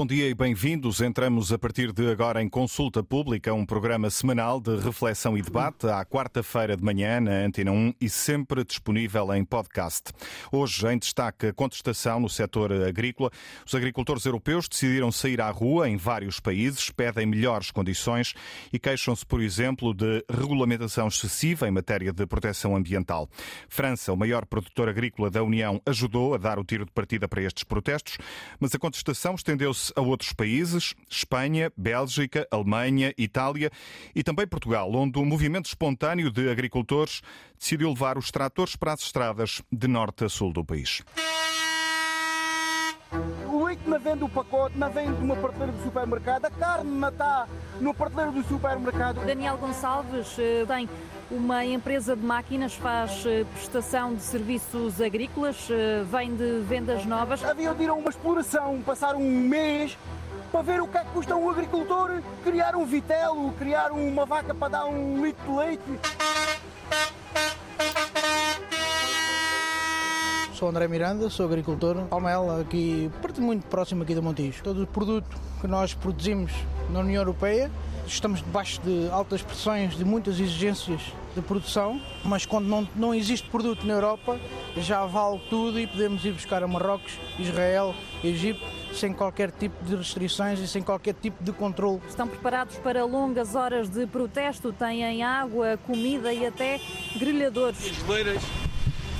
Bom dia e bem-vindos. Entramos a partir de agora em Consulta Pública, um programa semanal de reflexão e debate à quarta-feira de manhã na Antena 1 e sempre disponível em podcast. Hoje, em destaque, a contestação no setor agrícola. Os agricultores europeus decidiram sair à rua em vários países, pedem melhores condições e queixam-se, por exemplo, de regulamentação excessiva em matéria de proteção ambiental. França, o maior produtor agrícola da União, ajudou a dar o tiro de partida para estes protestos, mas a contestação estendeu-se a outros países, Espanha, Bélgica, Alemanha, Itália e também Portugal, onde o movimento espontâneo de agricultores decidiu levar os tratores para as estradas de norte a sul do país. O leite não vem do pacote, não vem de uma prateleira do supermercado, a carne não está no prateleiro do supermercado. Daniel Gonçalves eh, tem uma empresa de máquinas, faz eh, prestação de serviços agrícolas, eh, vem de vendas novas. Havia de ir a uma exploração, passar um mês para ver o que é que custa um agricultor criar um vitelo, criar uma vaca para dar um litro de leite. Sou André Miranda, sou agricultor, Palmela, aqui muito próximo aqui do Montijo. Todo o produto que nós produzimos na União Europeia, estamos debaixo de altas pressões, de muitas exigências de produção, mas quando não, não existe produto na Europa, já vale tudo e podemos ir buscar a Marrocos, Israel, Egito, sem qualquer tipo de restrições e sem qualquer tipo de controle. Estão preparados para longas horas de protesto, têm água, comida e até grelhadores. Geleiras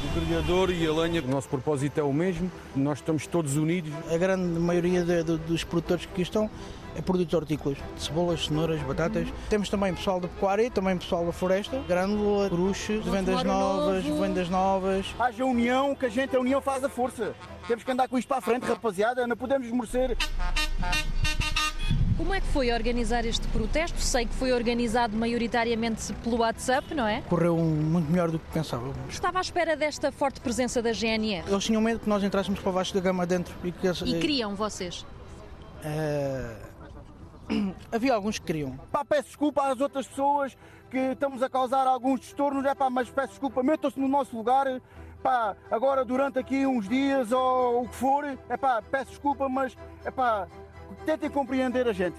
o grelhador e a lenha. O nosso propósito é o mesmo, nós estamos todos unidos. A grande maioria de, de, dos produtores que aqui estão é produtos hortícolas, cebolas, cenouras, batatas. Uhum. Temos também pessoal da pecuária, também pessoal da floresta, grânula, bruxos, vendas novas, novo. vendas novas. Haja união, que a gente, a união faz a força. Temos que andar com isto para a frente, rapaziada, não podemos merecer. Como é que foi organizar este protesto? Sei que foi organizado maioritariamente pelo WhatsApp, não é? Correu muito melhor do que pensávamos. Estava à espera desta forte presença da GNR? Eles tinham medo que nós entrássemos para baixo da gama dentro. E, que, e queriam vocês? Uh... Havia alguns que queriam. Pá, peço desculpa às outras pessoas que estamos a causar alguns transtornos, é pá, mas peço desculpa, metam-se no nosso lugar. Pá, agora durante aqui uns dias ou o que for, é pá, peço desculpa, mas é pá, tentem compreender a gente.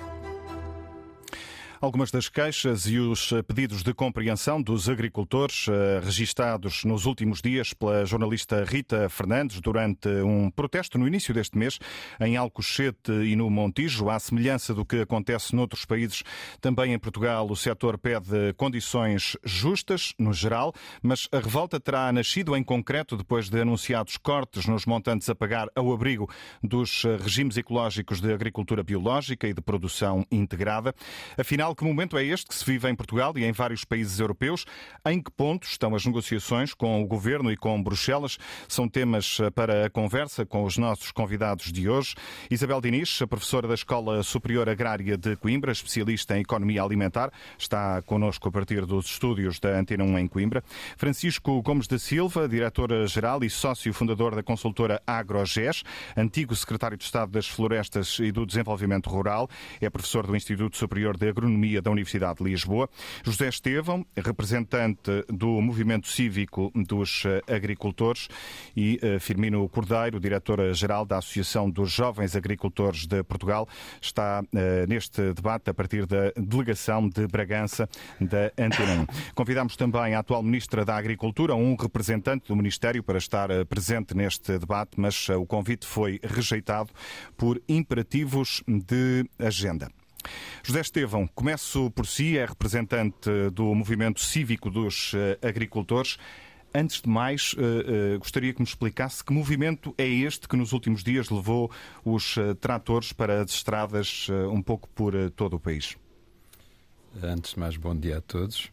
Algumas das queixas e os pedidos de compreensão dos agricultores eh, registados nos últimos dias pela jornalista Rita Fernandes durante um protesto no início deste mês em Alcochete e no Montijo, à semelhança do que acontece noutros países, também em Portugal o setor pede condições justas no geral, mas a revolta terá nascido em concreto depois de anunciados cortes nos montantes a pagar ao abrigo dos regimes ecológicos de agricultura biológica e de produção integrada. Afinal, Afinal, que momento é este que se vive em Portugal e em vários países europeus? Em que ponto estão as negociações com o Governo e com Bruxelas? São temas eh, para a conversa com os nossos convidados de hoje. Isabel Diniz, professora da Escola Superior Agrária de Coimbra, especialista em Economia Alimentar, está connosco a partir dos estúdios da Antena 1 em Coimbra. Francisco Gomes da Silva, diretor-geral e sócio fundador da consultora AgroGES, antigo secretário de Estado das Florestas e do Desenvolvimento Rural, é professor do Instituto Superior de Agronomia Economia da Universidade de Lisboa. José Estevão, representante do Movimento Cívico dos eh, Agricultores, e eh, Firmino Cordeiro, diretora-geral da Associação dos Jovens Agricultores de Portugal, está eh, neste debate a partir da delegação de Bragança da Antena 1. Convidamos também a atual Ministra da Agricultura, um representante do Ministério, para estar presente neste debate, mas o convite foi rejeitado por imperativos de agenda. José Estevão, começo por si, é representante do movimento cívico dos eh, agricultores. Antes de mais, eh, eh, gostaria que me explicasse que movimento é este que nos últimos dias levou os tratores para as estradas um pouco por todo o país. Antes de mais, bom dia a todos.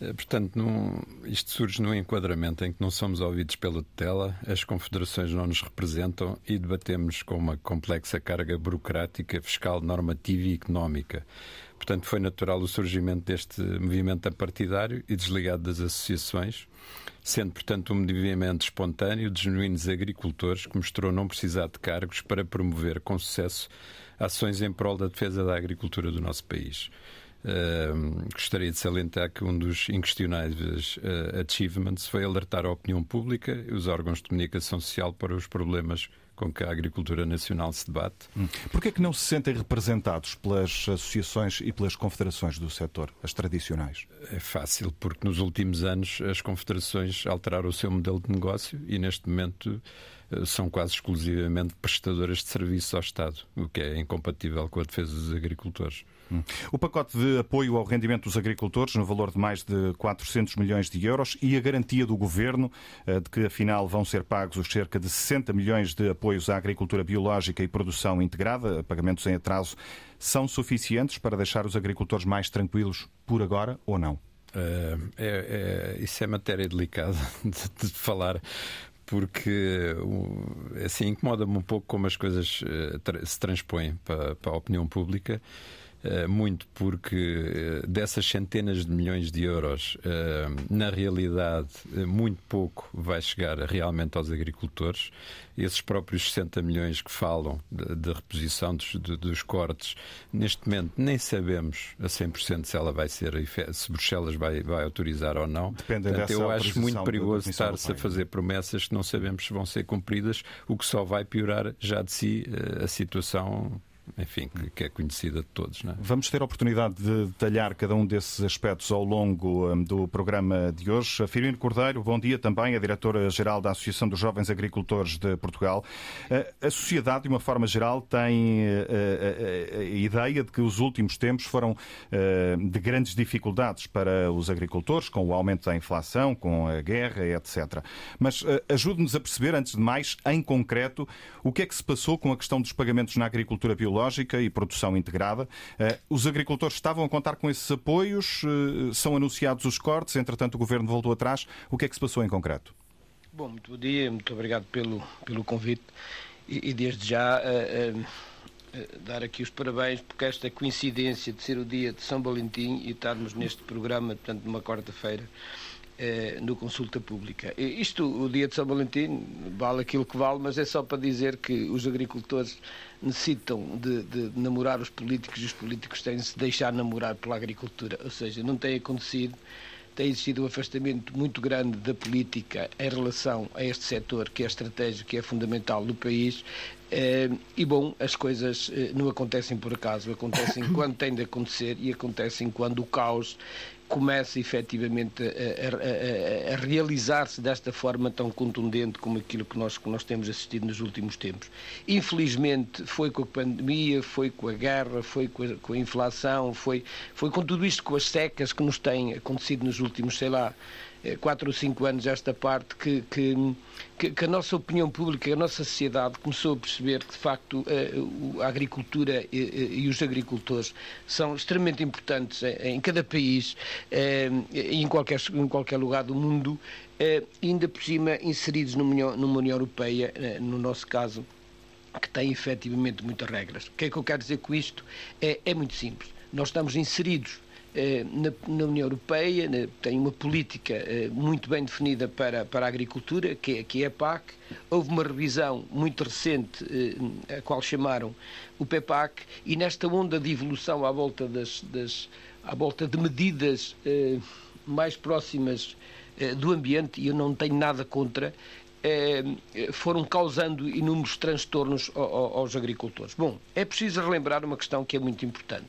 Eh, portanto, num, isto surge num enquadramento em que não somos ouvidos pela tutela, as confederações não nos representam e debatemos com uma complexa carga burocrática, fiscal, normativa e económica. Portanto, foi natural o surgimento deste movimento apartidário e desligado das associações, sendo, portanto, um movimento espontâneo de genuínos agricultores que mostrou não precisar de cargos para promover com sucesso ações em prol da defesa da agricultura do nosso país. Uh, gostaria de salientar que um dos inquestionáveis uh, achievements foi alertar a opinião pública e os órgãos de comunicação social para os problemas com que a agricultura nacional se debate. Hum. Porquê é que não se sentem representados pelas associações e pelas confederações do setor, as tradicionais? É fácil, porque nos últimos anos as confederações alteraram o seu modelo de negócio e neste momento eh, são quase exclusivamente prestadoras de serviços ao Estado, o que é incompatível com a defesa dos agricultores. O pacote de apoio ao rendimento dos agricultores, no valor de mais de 400 milhões de euros, e a garantia do governo eh, de que, afinal, vão ser pagos os cerca de 60 milhões de apoios à agricultura biológica e produção integrada, pagamentos em atraso, são suficientes para deixar os agricultores mais tranquilos por agora ou não? É, é, isso é matéria delicada de, de falar, porque assim incomoda-me um pouco como as coisas eh, se transpõem para a opinião pública. Eh, muito porque eh, dessas centenas de milhões de euros, eh, na realidade, muito pouco vai chegar realmente aos agricultores. Esses próprios 60 milhões que falam de, reposição dos, dos, cortes, neste momento nem sabemos a 100% se ela vai ser, se Bruxelas vai, vai autorizar ou não. Depende Portanto, dessa eu acho muito perigoso estar-se a fazer promessas que não sabemos se vão ser cumpridas, o que só vai piorar já de si a situação enfim, que, é conhecida de todos. É? Vamos ter a oportunidade de detalhar cada um desses aspectos ao longo um, do programa de hoje. Firmino Cordeiro, bom dia também, a diretora-geral da Associação dos Jovens Agricultores de Portugal. A sociedade, de uma forma geral, tem a, a, a ideia de que os últimos tempos foram de grandes dificuldades para os agricultores, com o aumento da inflação, com a guerra, etc. Mas ajude-nos a perceber, antes de mais, em concreto, o que é que se passou com a questão dos pagamentos na agricultura biológica biológica e produção integrada. Eh, os agricultores estavam a contar com esses apoios, eh, são anunciados os cortes, entretanto o governo voltou atrás. O que é que se passou em concreto? Bom, muito bom dia, muito obrigado pelo, pelo convite e, e desde já uh, uh, dar aqui os parabéns porque esta coincidência de ser o dia de São Valentim e estarmos neste programa, portanto, numa quarta-feira, no Consulta Pública. Isto, o dia de São Valentim, vale aquilo que vale, mas é só para dizer que os agricultores necessitam de, de, namorar os políticos e os políticos têm de se deixar namorar pela agricultura. Ou seja, não tem acontecido, tem existido um afastamento muito grande da política em relação a este setor que é estratégico, que é fundamental no país. Eh, e bom, as coisas eh, não acontecem por acaso, acontecem quando tem de acontecer e acontecem quando o caos começa efetivamente a, a, a, realizar-se desta forma tão contundente como aquilo que nós, que nós temos assistido nos últimos tempos. Infelizmente, foi com a pandemia, foi com a guerra, foi com a, com inflação, foi, foi com tudo isto, com as secas que nos têm acontecido nos últimos, sei lá, eh, quatro ou cinco anos esta parte que, que, que, a nossa opinião pública, a nossa sociedade começou a perceber que de facto eh, a agricultura e, os agricultores são extremamente importantes em cada país eh, e em qualquer, em qualquer lugar do mundo, ainda por cima inseridos numa União, União Europeia, no nosso caso, que tem efetivamente muitas regras. O que é que eu quero dizer com isto? É, é muito simples. Nós estamos inseridos na, na, União Europeia né, tem uma política eh, muito bem definida para, para a agricultura, que é, que é a PAC. Houve uma revisão muito recente, eh, a qual chamaram o PEPAC, e nesta onda de evolução à volta, das, das à volta de medidas mais próximas do ambiente, e eu não tenho nada contra, foram causando inúmeros transtornos aos agricultores. Bom, é preciso relembrar uma questão que é muito importante.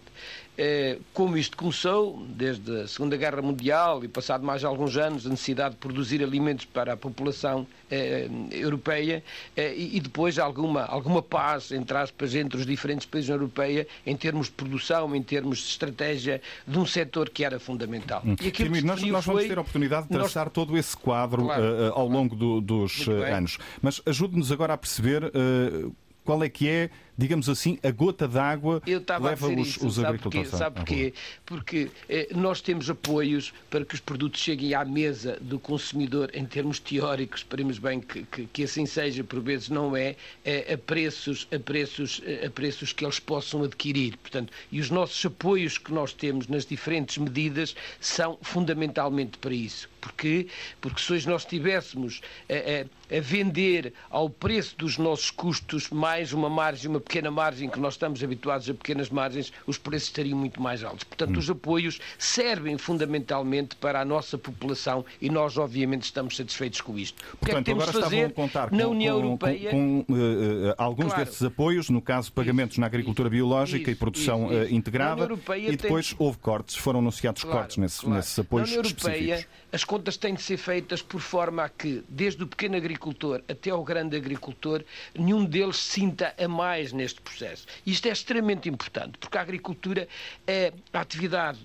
É, como isto começou, desde a Segunda Guerra Mundial e passado mais alguns anos, a necessidade de produzir alimentos para a população é, europeia é, e depois alguma, alguma paz, entre aspas, entre os diferentes países da Europeia em termos de produção, em termos de estratégia de um setor que era fundamental. Hum. E Sim, nós, nós vamos ter a oportunidade de traçar nós... todo esse quadro claro, uh, ao longo do, dos anos. Mas ajude-nos agora a perceber uh, qual é que é digamos assim, a gota d'água leva os, isso, os agricultores. Sabe porquê? Porque eh, nós temos apoios para que os produtos cheguem à mesa do consumidor em termos teóricos, esperemos bem que, que, que assim seja, por vezes não é, é, a, preços, a, preços, a preços que eles possam adquirir. Portanto, e os nossos apoios que nós temos nas diferentes medidas são fundamentalmente para isso. Porquê? Porque se hoje nós estivéssemos a, a, a, vender ao preço dos nossos custos mais uma margem, uma pequena margem, que nós estamos habituados a pequenas margens, os preços estariam muito mais altos. Portanto, hum. os apoios servem fundamentalmente para a nossa população e nós, obviamente, estamos satisfeitos com isto. O Portanto, que é que temos agora fazer a contar com, na União com, Europeia com, com uh, alguns claro, desses apoios, no caso, pagamentos isso, na agricultura isso, biológica isso, e produção uh, integrada, e depois tem... houve cortes, foram anunciados claro, cortes nesse, claro. nesses apoios Na União Europeia, as contas têm de ser feitas por forma a que, desde o pequeno agricultor até ao grande agricultor, nenhum deles sinta a mais neste processo. Isto é extremamente importante, porque a agricultura, é, a atividade,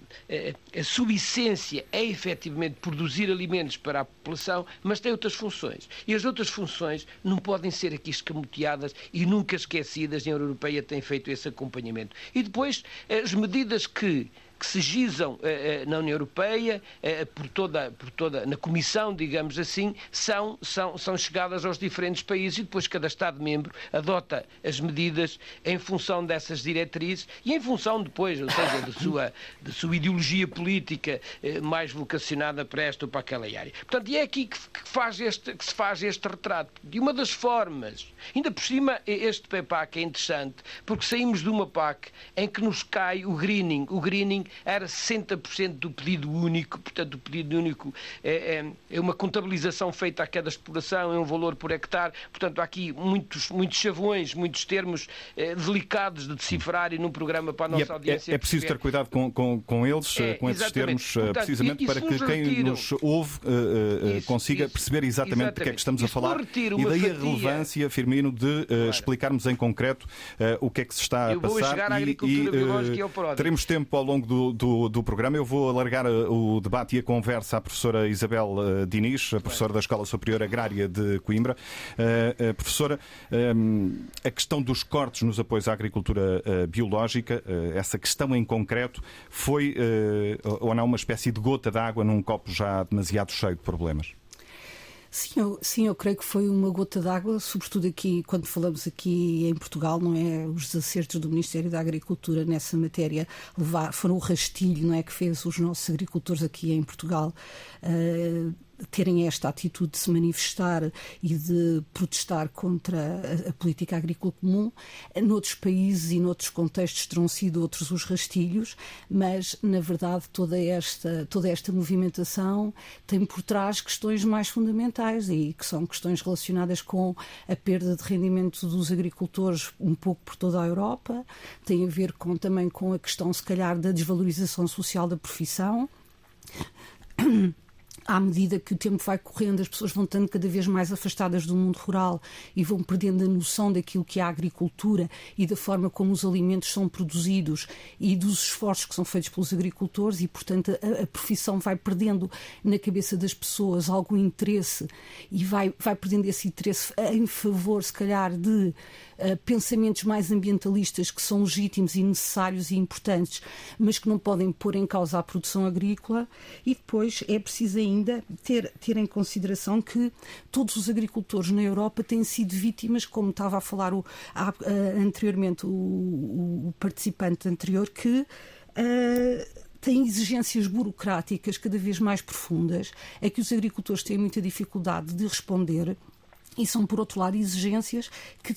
a subessência é efetivamente produzir alimentos para a população, mas tem outras funções. E as outras funções não podem ser aqui escamoteadas e nunca esquecidas. A União Europeia tem feito esse acompanhamento. E depois, as medidas que que se gizam eh, eh, na União Europeia, eh, por toda, por toda, na Comissão, digamos assim, são, são, são chegadas aos diferentes países e depois cada Estado-membro adota as medidas em função dessas diretrizes e em função depois, ou seja, de sua, de sua ideologia política mais vocacionada para esta ou para aquela área. Portanto, e é aqui que, que, faz este, que se faz este retrato. De uma das formas, ainda por cima, este PEPAC é interessante, porque saímos de uma PAC em que nos cai o greening. O greening era 60% do pedido único, portanto, o pedido único é, é, é, uma contabilização feita a cada exploração, é um valor por hectare, portanto, há aqui muitos, muitos chavões, muitos termos é, delicados de decifrar e num programa para a nossa é, audiência. É, é preciso ter cuidado com, com, com eles, é, com esses termos, portanto, precisamente e, e para que quem retiram, nos ouve uh, isso, consiga isso, perceber exatamente, exatamente do que é que estamos a falar. e daí fatia, a relevância, Firmino, de uh, claro. explicarmos em concreto uh, o que é que se está a passar e, e teremos tempo ao longo do do, do, do, programa. Eu vou alargar eh, o debate e a conversa à professora Isabel uh, Diniz, a professora da Escola Superior Agrária de Coimbra. Uh, uh, professora, um, a questão dos cortes nos apoios à agricultura biológica, essa questão em concreto, foi ou não uma espécie de gota d'água num copo já demasiado cheio de problemas? Sim eu, sim, eu creio que foi uma gota d'água, sobretudo aqui, quando falamos aqui em Portugal, não é? Os desacertos do Ministério da Agricultura nessa matéria levar, foram o rastilho, não é? Que fez os nossos agricultores aqui em Portugal uh, terem esta atitude de se manifestar e de protestar contra a, a, política agrícola comum. Noutros países e noutros contextos terão sido outros os rastilhos, mas na verdade toda esta, toda esta movimentação tem por trás questões mais fundamentais e que são questões relacionadas com a perda de rendimento dos agricultores um pouco por toda a Europa, tem a ver com, também com a questão se calhar da desvalorização social da profissão à medida que o tempo vai correndo, as pessoas vão estando cada vez mais afastadas do mundo rural e vão perdendo a noção daquilo que é a agricultura e da forma como os alimentos são produzidos e dos esforços que são feitos pelos agricultores e, portanto, a, a profissão vai perdendo na cabeça das pessoas algum interesse e vai, vai perdendo esse interesse em favor, se calhar, de uh, pensamentos mais ambientalistas que são legítimos e necessários e importantes, mas que não podem pôr em causa a produção agrícola e depois é preciso ainda ainda ter, ter em consideração que todos os agricultores na Europa têm sido vítimas, como estava a falar o, a, a, anteriormente o, o, participante anterior, que. Uh, têm exigências burocráticas cada vez mais profundas, é que os agricultores têm muita dificuldade de responder e são, por outro lado, exigências que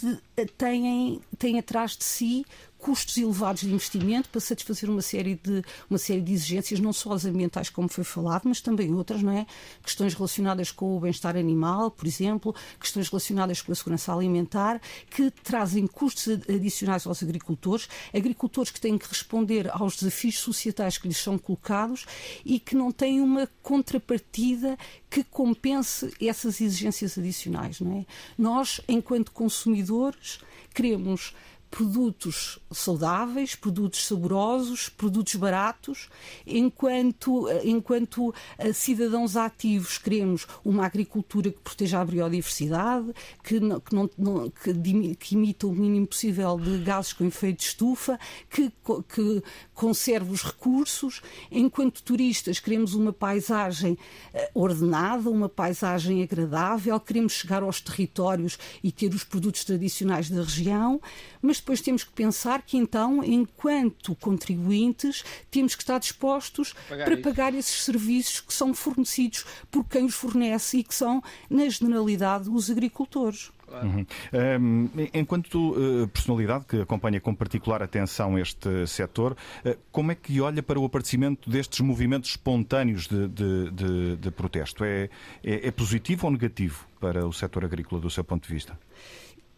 têm, têm atrás de si custos elevados de investimento para satisfazer uma série de, uma série de exigências, não só as ambientais, como foi falado, mas também outras, não é? Questões relacionadas com o bem-estar animal, por exemplo, questões relacionadas com a segurança alimentar, que trazem custos adicionais aos agricultores, agricultores que têm que responder aos desafios societais que lhes são colocados e que não têm uma contrapartida que compense essas exigências adicionais, não é? Nós, enquanto consumidores, queremos produtos saudáveis, produtos saborosos, produtos baratos, enquanto, enquanto eh, cidadãos ativos queremos uma agricultura que proteja a biodiversidade, que, não, que, não, que, que imita o mínimo possível de gases com efeito de estufa, que, que conserve os recursos, enquanto turistas queremos uma paisagem eh, ordenada, uma paisagem agradável, queremos chegar aos territórios e ter os produtos tradicionais da região, mas depois temos que pensar que então, enquanto contribuintes, temos que estar dispostos pagar para isso. pagar esses serviços que são fornecidos por quem os fornece e que são, na generalidade, os agricultores. Uhum. Um, enquanto uh, personalidade que acompanha com particular atenção este setor, uh, como é que olha para o aparecimento destes movimentos espontâneos de, de, de, de protesto? É, é, é positivo ou negativo para o setor agrícola, do seu ponto de vista?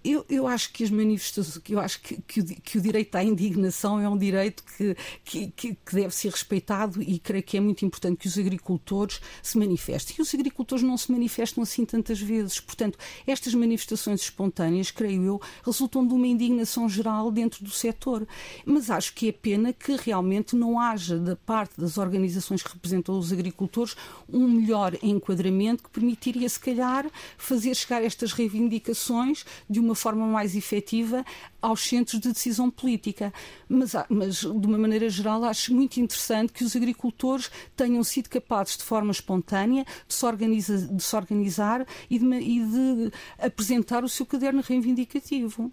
Eu, eu acho que as manifestações, eu acho que, que, o, que, o, direito à indignação é um direito que, que, que, deve ser respeitado e creio que é muito importante que os agricultores se manifestem. E os agricultores não se manifestam assim tantas vezes. Portanto, estas manifestações espontâneas, creio eu, resultam de uma indignação geral dentro do setor. Mas acho que é pena que realmente não haja, da parte das organizações que representam os agricultores, um melhor enquadramento que permitiria, se calhar, fazer chegar estas reivindicações de uma uma forma mais efetiva aos centros de decisão política. Mas, mas, de uma maneira geral, acho muito interessante que os agricultores tenham sido capazes, de forma espontânea, de se, organiza, de se organizar e de, e de apresentar o seu caderno reivindicativo.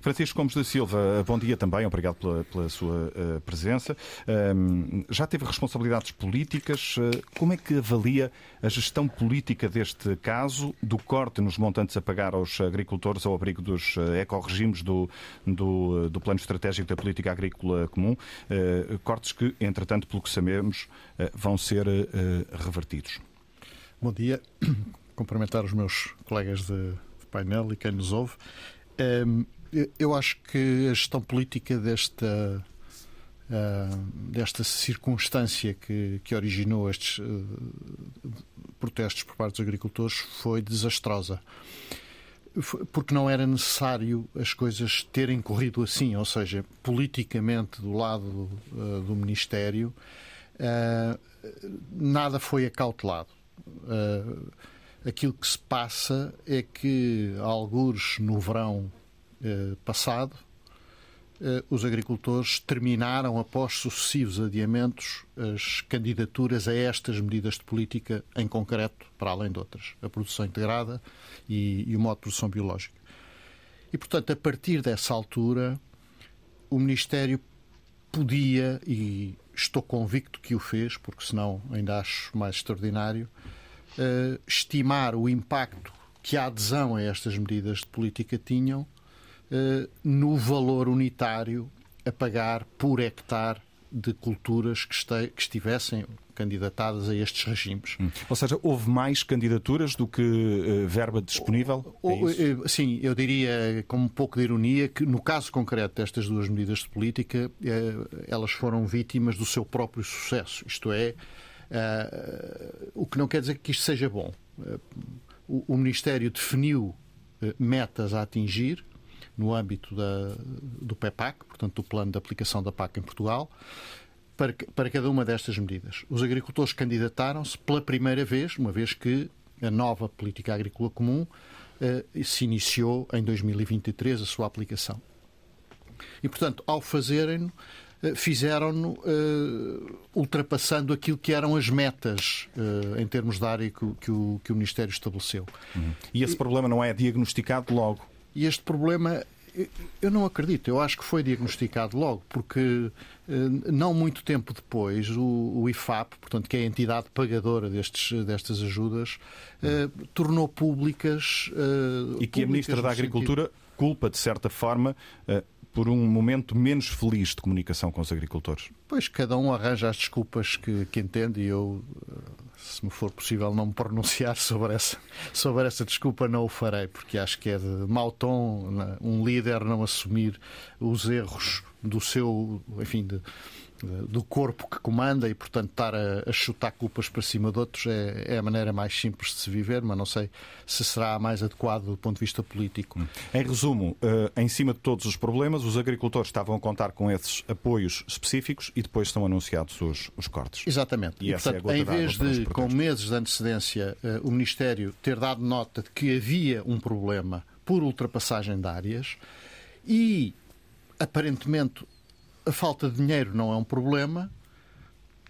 Francisco Gomes da Silva, bom dia também, obrigado pela, pela sua uh, presença. Um, já teve responsabilidades políticas. Uh, como é que avalia a gestão política deste caso, do corte nos montantes a pagar aos agricultores ao abrigo dos uh, ecorregimes do, do, do, Plano Estratégico da Política Agrícola Comum? cortes que, entretanto, pelo que sabemos, vão ser revertidos. Bom dia. Cumprimentar os meus colegas de, de painel e quem nos ouve. Um, eu acho que a gestão política desta, uh, desta circunstância que, que originou estes uh, protestos por parte dos agricultores foi desastrosa. Porque não era necessário as coisas terem corrido assim, ou seja, politicamente do lado uh, do Ministério, nada foi acautelado aquilo que se passa é que, alguns no verão passado, eh, os agricultores terminaram, após sucessivos adiamentos, as candidaturas a estas medidas de política, em concreto, para além de outras, a produção integrada e, e o modo de produção biológica. E, portanto, a partir dessa altura, o Ministério podia, e estou convicto que o fez, porque senão ainda acho mais extraordinário, uh, estimar o impacto que a adesão a estas medidas de política tinham no valor unitário a pagar por hectare de culturas que, este, que, estivessem candidatadas a estes regimes. Hum. Ou seja, houve mais candidaturas do que uh, verba disponível? É sim, eu diria, com um pouco de ironia, que no caso concreto destas duas medidas de política, uh, elas foram vítimas do seu próprio sucesso. Isto é, Uh, o que não quer dizer que isto seja bom. O, o, Ministério definiu metas a atingir no âmbito da, do PEPAC, portanto, do Plano de Aplicação da PAC em Portugal, para, para cada uma destas medidas. Os agricultores candidataram-se pela primeira vez, uma vez que a nova Política Agrícola Comum se iniciou em 2023 a sua aplicação. E, portanto, ao fazerem eh, fizeram-no uh, ultrapassando aquilo que eram as metas uh, em termos de área que, que, o, que o Ministério estabeleceu. Uhum. E esse e, problema não é diagnosticado logo? E este problema eu não acredito, eu acho que foi diagnosticado logo, porque não muito tempo depois o, IFAP, portanto, que é a entidade pagadora destes, destas ajudas, tornou públicas. e que a Ministra da Agricultura sentido... culpa, de certa forma, por um momento menos feliz de comunicação com os agricultores? Pois, cada um arranja as desculpas que, que entende e eu, eh, se me for possível não me pronunciar sobre essa, sobre essa desculpa, não o farei, porque acho que é de mau tom né, um líder não assumir os erros do seu, enfim, de, do corpo que comanda e, portanto, estar a, a, chutar culpas para cima de outros é, é, a maneira mais simples de se viver, mas não sei se será mais adequado do ponto de vista político. Em resumo, uh, em cima de todos os problemas, os agricultores estavam a contar com esses apoios específicos e depois são anunciados os, os cortes. Exatamente. E, e portanto, é em vez de, com meses de antecedência, uh, o Ministério ter dado nota de que havia um problema por ultrapassagem de áreas e aparentemente a falta de dinheiro não é um problema,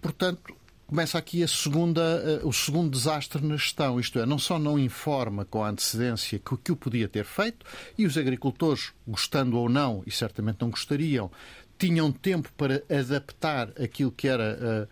portanto, começa aqui a segunda, eh, o segundo desastre na gestão, isto é, não só não informa com antecedência que, que o podia ter feito, e os agricultores, gostando ou não, e certamente não gostariam, tinham tempo para adaptar aquilo que era a, eh,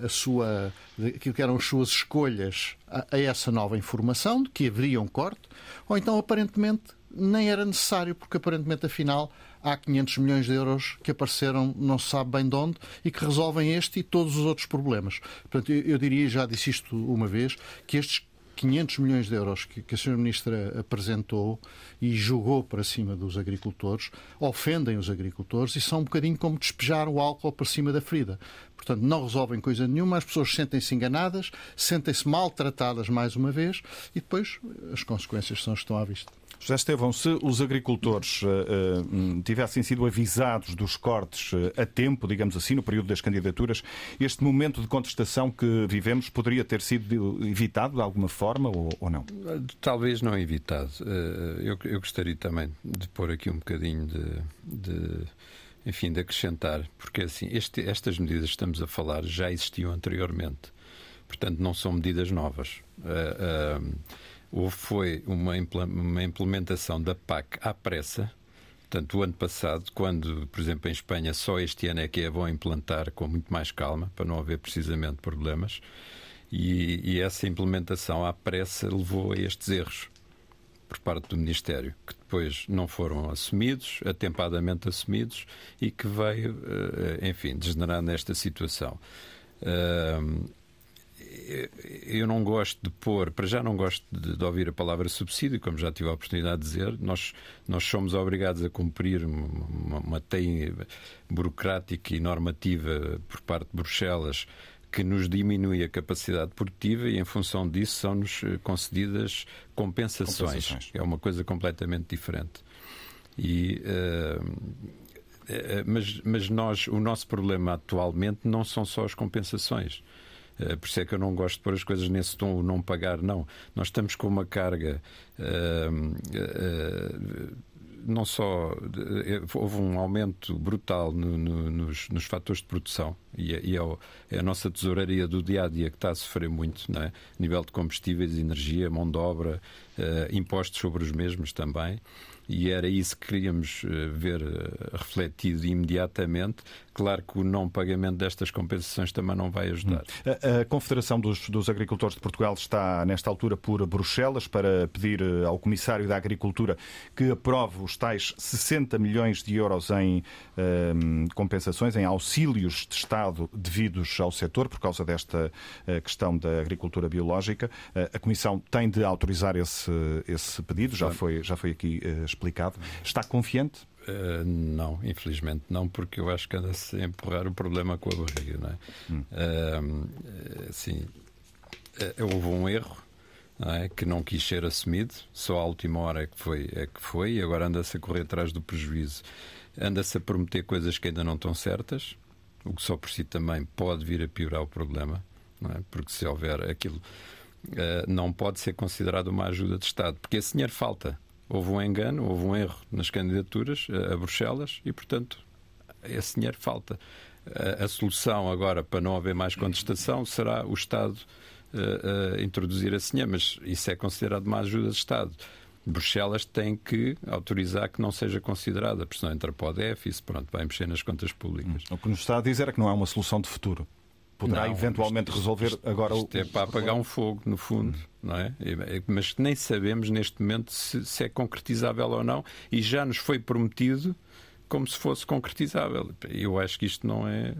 eh, a sua, aquilo que eram as suas escolhas a, a essa nova informação de que haveria um corte, ou então aparentemente nem era necessário, porque aparentemente, afinal, há 500 milhões de euros que apareceram não se sabe bem de onde e que resolvem este e todos os outros problemas. Portanto, eu, eu diria, já disse isto uma vez, que estes 500 milhões de euros que, que a Sra. Ministra apresentou e jogou para cima dos agricultores ofendem os agricultores e são um bocadinho como despejar o álcool para cima da ferida. Portanto, não resolvem coisa nenhuma, as pessoas sentem-se enganadas, sentem-se maltratadas mais uma vez e depois as consequências são estão à vista. José Estevão, se os agricultores uh, tivessem sido avisados dos cortes uh, a tempo, digamos assim, no período das candidaturas, este momento de contestação que vivemos poderia ter sido evitado de alguma forma ou, ou não? Talvez não evitado. Eu, eu, gostaria também de pôr aqui um bocadinho de, de enfim, de acrescentar, porque assim, este, estas medidas que estamos a falar já existiam anteriormente. Portanto, não são medidas novas. Uh, uh, houve foi uma, uma implementação da PAC à pressa. Portanto, o ano passado, quando, por exemplo, em Espanha, só este ano é que é bom implantar com muito mais calma, para não haver precisamente problemas, e, e essa implementação à pressa levou a estes erros por parte do Ministério, que depois não foram assumidos, atempadamente assumidos, e que veio, eh, enfim, degenerar nesta situação eu não gosto de pôr, para já não gosto de, de, ouvir a palavra subsídio, como já tive a oportunidade de dizer, nós, nós somos obrigados a cumprir uma, uma teia burocrática e normativa por parte de Bruxelas que nos diminui a capacidade produtiva e, em função disso, são-nos eh, concedidas compensações. compensações. É uma coisa completamente diferente. E, uh, mas, mas nós, o nosso problema atualmente não são só as compensações. Eh, por isso é que eu não gosto de pôr as coisas nesse tom, o não pagar, não. Nós estamos com uma carga. Uh, uh, não só houve um aumento brutal no, no, nos, nos fatores de produção e, é, e é, é, a nossa tesouraria do dia a dia que está a sofrer muito, não é? nível de combustíveis, energia, mão de obra, impostos sobre os mesmos também e era isso que queríamos eh, ver eh, refletido imediatamente. Claro que o não pagamento destas compensações também não vai ajudar. A, a Confederação dos, dos, Agricultores de Portugal está, nesta altura, por Bruxelas para pedir eh, ao Comissário da Agricultura que aprove os tais 60 milhões de euros em compensações, em auxílios de Estado devidos ao setor por causa desta uh, questão da agricultura biológica. Uh, a Comissão tem de autorizar esse, esse pedido, já foi, já foi aqui explicado. Está confiante? Uh, não, infelizmente não, porque eu acho que anda-se a empurrar o problema com a barriga. Não é? Hum. Uh, assim, uh, houve um erro não é? que não quis ser assumido, só à última hora é que foi, é que foi e agora anda-se a correr atrás do prejuízo. Anda-se a prometer coisas que ainda não estão certas, o que só por si também pode vir a piorar o problema, é? porque se houver aquilo. não pode ser considerado uma ajuda de Estado, porque esse dinheiro falta houve um engano, houve um erro nas candidaturas a Bruxelas e, portanto, esse dinheiro falta. A, a solução agora para não haver mais contestação será o Estado uh, uh, introduzir esse dinheiro, mas isso é considerado uma ajuda de Estado. Bruxelas tem que autorizar que não seja considerada, porque senão entra para o déficit, pronto, vai mexer nas contas públicas. Hum. O que nos está a dizer é que não é uma solução de futuro poderá não, eventualmente isto, resolver isto, agora isto o. é para apagar um fogo, no fundo, não é? Mas nem sabemos neste momento se, se, é concretizável ou não e já nos foi prometido como se fosse concretizável. Eu acho que isto não é.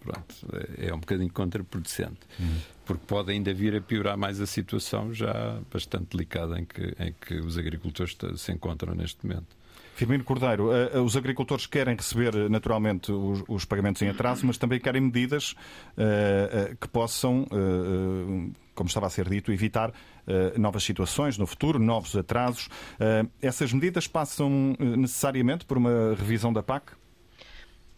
Pronto, é um bocadinho contraproducente, uhum. porque pode ainda vir a piorar mais a situação já bastante delicada em que, em que os agricultores se encontram neste momento. Firmino Cordeiro, eh, eh, os agricultores querem receber eh, naturalmente os, pagamentos em atraso, mas também querem medidas que possam, como estava a ser dito, evitar novas situações no futuro, novos atrasos. Essas medidas passam necessariamente por uma revisão da PAC?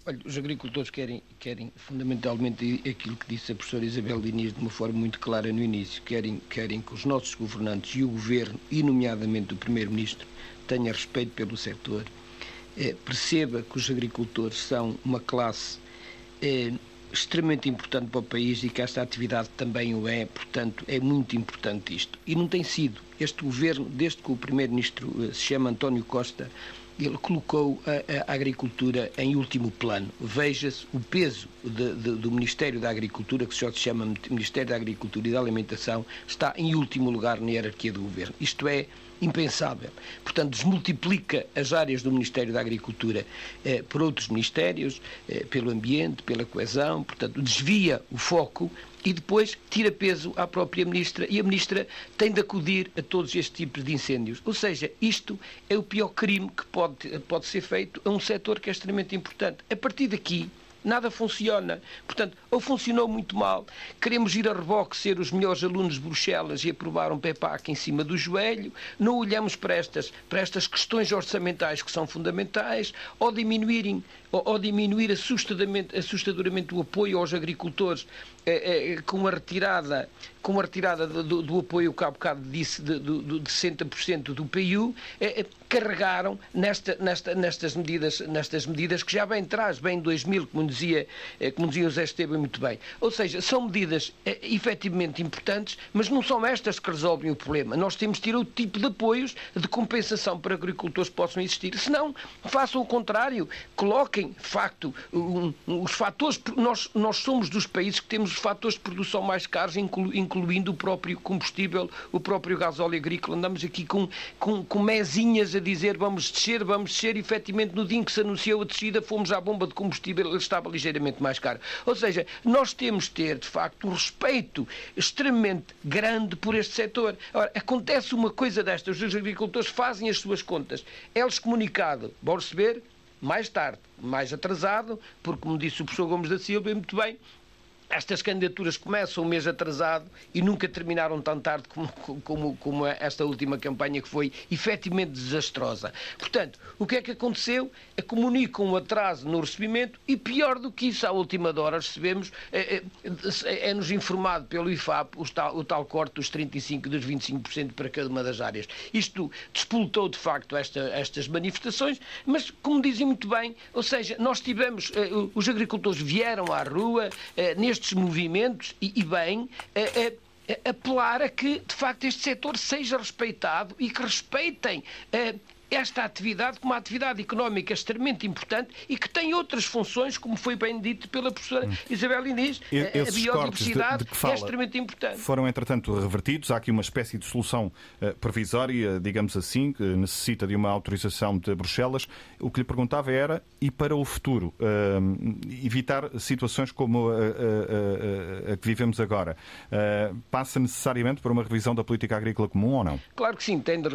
Olha, os agricultores querem, querem fundamentalmente aquilo que disse a professora Isabel Diniz de uma forma muito clara no início, querem, querem que os nossos governantes e o governo, e nomeadamente o primeiro-ministro, tenha respeito pelo setor, eh, perceba que os agricultores são uma classe eh, extremamente importante para o país e que esta atividade também o é, portanto, é muito importante isto. E não tem sido. Este governo, desde que o primeiro-ministro eh, se chama António Costa, ele colocou a, a, agricultura em último plano. Veja-se o peso de, de, do Ministério da Agricultura, que só se chama Ministério da Agricultura e da Alimentação, está em último lugar na hierarquia do governo. Isto é impensável. Portanto, desmultiplica as áreas do Ministério da Agricultura eh, por outros ministérios, eh, pelo ambiente, pela coesão, portanto, desvia o foco e depois tira peso à própria Ministra e a Ministra tem de acudir a todos estes tipos de incêndios. Ou seja, isto é o pior crime que pode, pode ser feito a um setor que é extremamente importante. A partir daqui, nada funciona. Portanto, ou funcionou muito mal, queremos ir a reboque, ser os melhores alunos de Bruxelas e aprovar um PEPAC em cima do joelho, não olhamos para estas, para estas questões orçamentais que são fundamentais, ou diminuírem ou, ou diminuir assustadoramente, assustadoramente o apoio aos agricultores é, é, com a retirada, com a retirada do, do apoio que há bocado disse de, de, de 60% do PIU, é, carregaram nesta, nesta, nestas, medidas, nestas medidas que já bem traz, bem em 2000, como dizia, como dizia o Zé Esteban muito bem. Ou seja, são medidas efetivamente importantes, mas não são estas que resolvem o problema. Nós temos de ter outro tipo de apoios de compensação para agricultores que possam existir. Se não, façam o contrário, coloquem de facto, um, os fatores. Nós, nós somos dos países que temos os fatores de produção mais caros, inclu, incluindo o próprio combustível, o próprio gás óleo agrícola. Andamos aqui com, com, com mesinhas a dizer vamos descer, vamos descer. E, efetivamente, no dia em que se anunciou a descida, fomos à bomba de combustível, ele estava ligeiramente mais caro. Ou seja, nós temos de ter, de facto, um respeito extremamente grande por este setor. Ora, acontece uma coisa destas, os agricultores fazem as suas contas. É-lhes comunicado, vão receber mais tarde, mais atrasado, porque, como disse o professor Gomes da Silva, muito bem, estas candidaturas começam um mês atrasado e nunca terminaram tão tarde como, como, como, esta última campanha que foi efetivamente desastrosa. Portanto, o que é que aconteceu? É comunicam um atraso no recebimento e pior do que isso, à última hora recebemos, é-nos é, é, é informado pelo IFAP o tal, o tal corte dos 35% e dos 25% para cada uma das áreas. Isto despoltou de facto esta, estas manifestações, mas como dizem muito bem, ou seja, nós tivemos, eh, os agricultores vieram à rua neste estes movimentos, e, e bem, a, a, apelar a que, de facto, este setor seja respeitado e que respeitem esta atividade como uma atividade económica extremamente importante e que tem outras funções, como foi bem dito pela professora hum. Isabel Inês. a biodiversidade de, de é extremamente importante. Foram, entretanto, revertidos. Há aqui uma espécie de solução uh, provisória, digamos assim, que necessita de uma autorização de Bruxelas. O que lhe perguntava era, e para o futuro, uh, evitar situações como a, a, a, a que vivemos agora, uh, passa necessariamente por uma revisão da política agrícola comum ou não? Claro que sim, tem de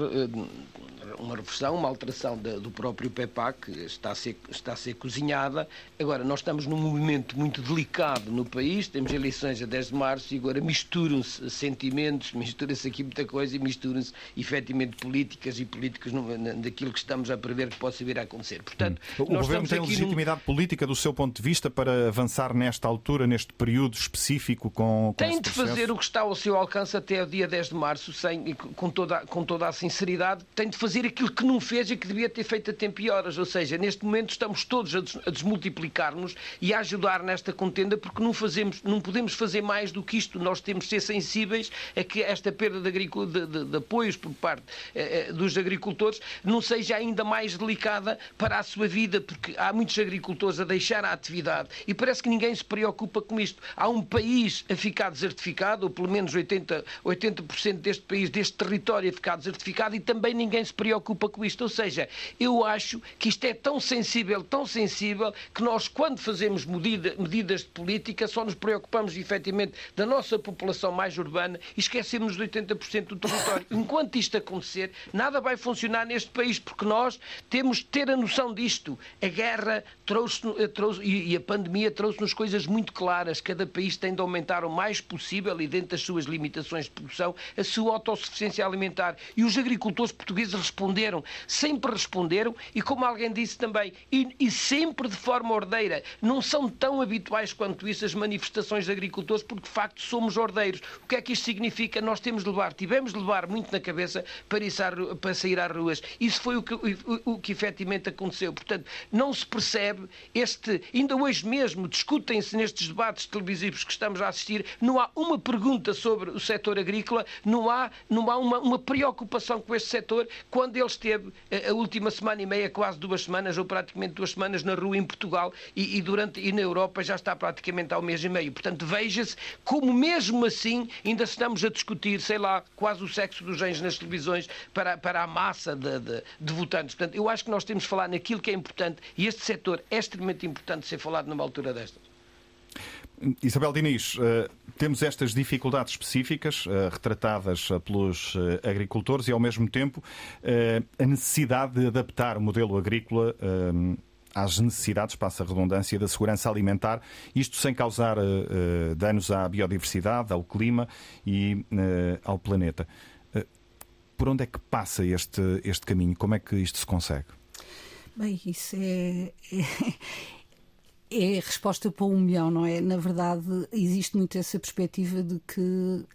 uma reversão, uma alteração de, do próprio PEPAC, está a, ser, está a ser cozinhada. Agora, nós estamos num movimento muito delicado no país, temos eleições a 10 de março e agora misturam-se sentimentos, mistura-se aqui muita coisa e misturam-se efetivamente políticas e políticos no, daquilo que estamos a prever que possa vir a acontecer. Portanto, hum. O Governo tem legitimidade num... política do seu ponto de vista para avançar nesta altura, neste período específico com, com Tem de fazer o que está ao seu alcance até o dia 10 de março, sem, com, toda, com toda a sinceridade, tem de fazer aquilo que não fez e que devia ter feito a tempo e horas. Ou seja, neste momento estamos todos a desmultiplicar-nos e a ajudar nesta contenda porque não, fazemos, não podemos fazer mais do que isto. Nós temos de ser sensíveis a que esta perda de, de, de, de apoios por parte eh, eh, dos agricultores não seja ainda mais delicada para a sua vida, porque há muitos agricultores a deixar a atividade e parece que ninguém se preocupa com isto. Há um país a ficar desertificado, ou pelo menos 80%, 80 deste país, deste território a ficar desertificado e também ninguém se preocupa preocupa com isto. Ou seja, eu acho que isto é tão sensível, tão sensível, que nós, quando fazemos medida, medidas de política, só nos preocupamos efetivamente da nossa população mais urbana e esquecemos de 80% do território. Enquanto isto acontecer, nada vai funcionar neste país, porque nós temos de ter a noção disto. A guerra trouxe, eh, trouxe e a pandemia trouxe-nos coisas muito claras. Cada país tem de aumentar o mais possível e dentro das suas limitações de produção a sua autossuficiência alimentar. E os agricultores portugueses responderam, sempre responderam e, como alguém disse também, e, e, sempre de forma ordeira. Não são tão habituais quanto isso as manifestações de agricultores, porque de facto somos ordeiros. O que é que isto significa? Nós temos de levar, tivemos de levar muito na cabeça para, isso, para sair às ruas. Isso foi o que, o, o que efetivamente aconteceu. Portanto, não se percebe este. Ainda hoje mesmo discutem-se nestes debates televisivos que estamos a assistir, não há uma pergunta sobre o setor agrícola, não há, não há uma, uma preocupação com este setor, quando deles a última semana e meia, quase duas semanas, ou praticamente duas semanas, na rua em Portugal e, e durante, e na Europa já está praticamente há um mês e meio. Portanto, veja-se como mesmo assim ainda estamos a discutir, sei lá, quase o sexo dos genes nas televisões para, para a massa de, de, de votantes. Portanto, eu acho que nós temos de falar naquilo que é importante e este setor é extremamente importante ser falado numa altura destas. Isabel Diniz, uh, temos estas dificuldades específicas uh, retratadas uh, pelos agricultores e, ao mesmo tempo, a necessidade de adaptar o modelo agrícola às necessidades, passa a redundância, da segurança alimentar, isto sem causar danos à biodiversidade, ao clima e ao planeta. por onde é que passa este, este caminho? Como é que isto se consegue? Bem, isso é, é, é resposta para um milhão, não é? Na verdade, existe muito essa perspectiva de que uh,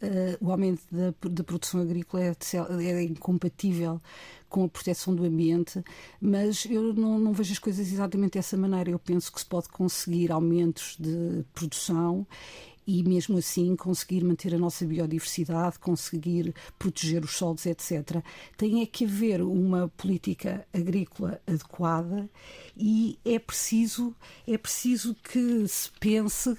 o aumento da, da produção agrícola é, é, incompatível com a proteção do ambiente, mas eu não, não vejo as coisas exatamente dessa maneira. Eu penso que se pode conseguir aumentos de produção e mesmo assim conseguir manter a nossa biodiversidade, conseguir proteger os solos, etc. Tem é que haver uma política agrícola adequada e é preciso é preciso que se pense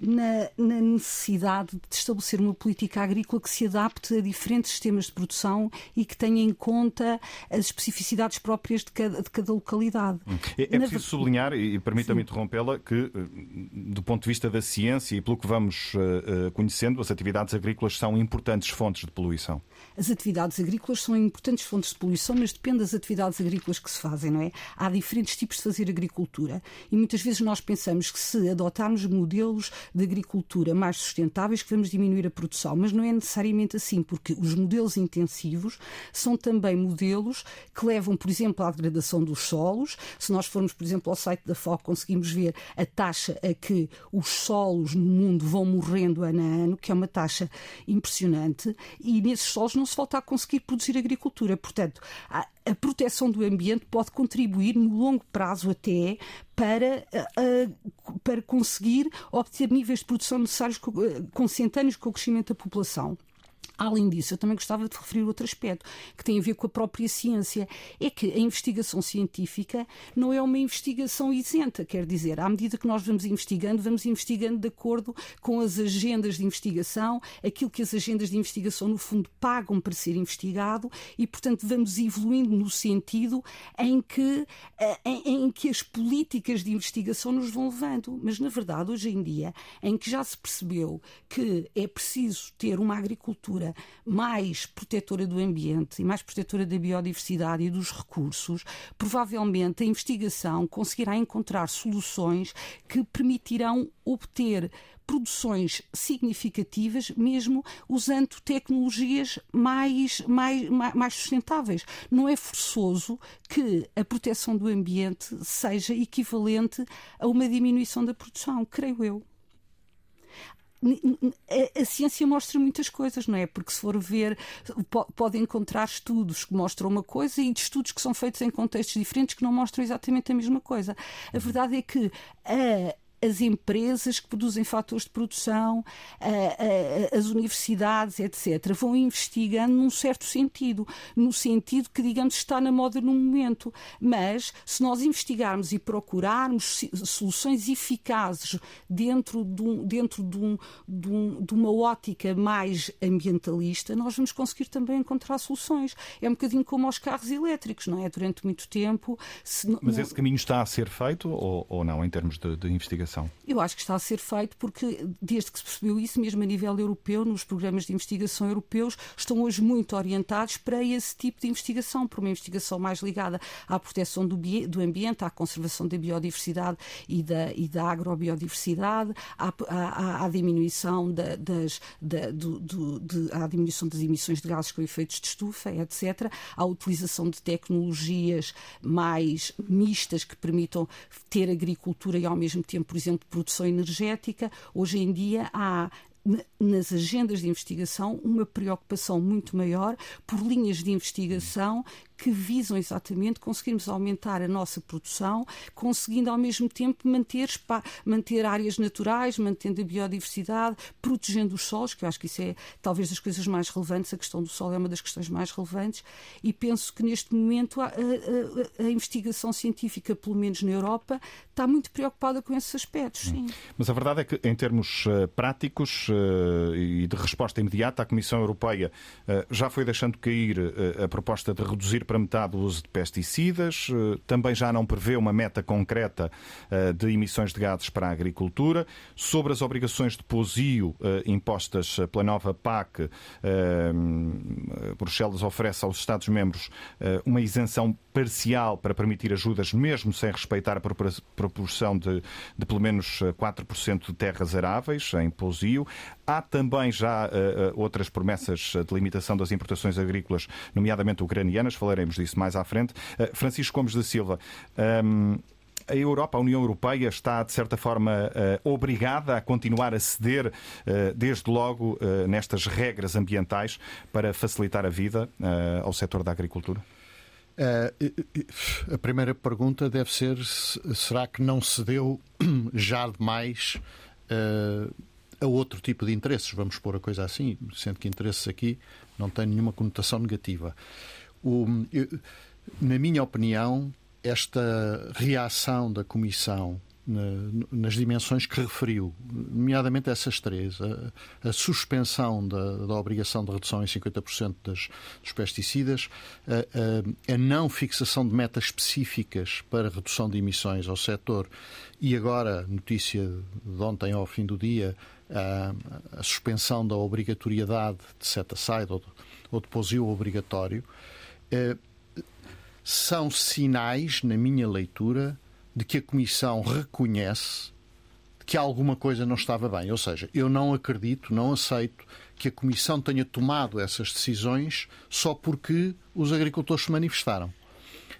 na, na, necessidade de estabelecer uma política agrícola que se adapte a diferentes sistemas de produção e que tenha em conta as especificidades próprias de cada, de cada localidade. Hum. É, é preciso na... sublinhar, e permita-me interrompê-la, que eh, do ponto de vista da ciência e pelo que vamos uh, conhecendo, as atividades agrícolas são importantes fontes de poluição. As atividades agrícolas são importantes fontes de poluição, mas depende das atividades agrícolas que se fazem, não é? Há diferentes tipos de fazer agricultura e muitas vezes nós pensamos que se adotarmos modelos de agricultura mais sustentáveis que vamos diminuir a produção, mas não é necessariamente assim, porque os modelos intensivos são também modelos que levam, por exemplo, à degradação dos solos. Se nós formos, por exemplo, ao site da FOC, conseguimos ver a taxa a que os solos no mundo vão morrendo ano a ano, que é uma taxa impressionante, e nesses solos não se volta a conseguir produzir agricultura. Portanto, a proteção do ambiente pode contribuir no longo prazo até para, para conseguir obter níveis de produção necessários consentâneos com o crescimento da população. Além disso, eu também gostava de referir outro aspecto que tem a ver com a própria ciência. É que a investigação científica não é uma investigação isenta, quer dizer, à medida que nós vamos investigando, vamos investigando de acordo com as agendas de investigação, aquilo que as agendas de investigação, no fundo, pagam para ser investigado e, portanto, vamos evoluindo no sentido em que, eh, em, em que as políticas de investigação nos vão levando. Mas, na verdade, hoje em dia, em que já se percebeu que é preciso ter uma agricultura mais protetora do ambiente e mais protetora da biodiversidade e dos recursos, provavelmente a investigação conseguirá encontrar soluções que permitirão obter produções significativas, mesmo usando tecnologias mais, mais, mais sustentáveis. Não é forçoso que a proteção do ambiente seja equivalente a uma diminuição da produção, creio eu a, ciência mostra muitas coisas, não é? Porque se for ver, pode encontrar estudos que mostram uma coisa e estudos que são feitos em contextos diferentes que não mostram exatamente a mesma coisa. A verdade é que a as empresas que produzem fatores de produção, as universidades, etc., vão investigando num certo sentido, no sentido que, digamos, está na moda no momento. Mas, se nós investigarmos e procurarmos soluções eficazes dentro de, um, dentro de, um, de, um, de uma ótica mais ambientalista, nós vamos conseguir também encontrar soluções. É um bocadinho como aos carros elétricos, não é? Durante muito tempo. Se, Mas esse caminho está a ser feito ou, ou não, em termos de, de investigação? Investigação? Eu acho que está a ser feito porque, desde que se percebeu isso, mesmo a nível europeu, nos programas de investigação europeus, estão hoje muito orientados para esse tipo de investigação, para uma investigação mais ligada à proteção do, do ambiente, à conservação da biodiversidade e da, e da agrobiodiversidade, à, à, à diminuição da, das, da, do, do, de, à diminuição das emissões de gases com efeitos de estufa, etc., à utilização de tecnologias mais mistas que permitam ter agricultura e ao mesmo tempo, por exemplo, produção energética. Hoje em dia há nas agendas de investigação uma preocupação muito maior por linhas de investigação que visam exatamente conseguirmos aumentar a nossa produção, conseguindo ao mesmo tempo manter, manter áreas naturais, mantendo a biodiversidade, protegendo os solos, que eu acho que isso é talvez das coisas mais relevantes, a questão do solo é uma das questões mais relevantes, e penso que neste momento a, a, a investigação científica, pelo menos na Europa, está muito preocupada com esses aspectos. Sim. Mas a verdade é que, em termos uh, práticos uh, e de resposta imediata, a Comissão Europeia uh, já foi deixando cair a proposta de reduzir para metade o uso de pesticidas, também já não prevê uma meta concreta de emissões de gases para a agricultura. Sobre as obrigações de posio impostas pela nova PAC, Bruxelas oferece aos Estados-membros uma isenção parcial para permitir ajudas, mesmo sem respeitar a proporção de, de pelo menos 4% de terras aráveis em pousio. Há também já outras promessas de limitação das importações agrícolas, nomeadamente ucranianas, falaremos disso mais à frente. Uh, Francisco Gomes da Silva. Ehm, a Europa, a União Europeia, está, de certa forma, obrigada a continuar a ceder, desde logo, nestas regras ambientais para facilitar a vida ao setor da agricultura? A primeira pergunta deve ser: será que não se deu já demais a outro tipo de interesses? Vamos pôr a coisa assim, sendo que interesses aqui não têm nenhuma conotação negativa. O, na minha opinião, esta reação da Comissão nas dimensões que referiu, nomeadamente essas três, a, a suspensão da, da, obrigação de redução em 50% das, dos pesticidas, a, a, a, não fixação de metas específicas para redução de emissões ao setor e agora, notícia de ontem ao fim do dia, a, suspensão da obrigatoriedade de set-aside ou, ou de posio obrigatório, são sinais, na minha leitura, de que a Comissão reconhece que alguma coisa não estava bem. Ou seja, eu não acredito, não aceito que a Comissão tenha tomado essas decisões só porque os agricultores se manifestaram.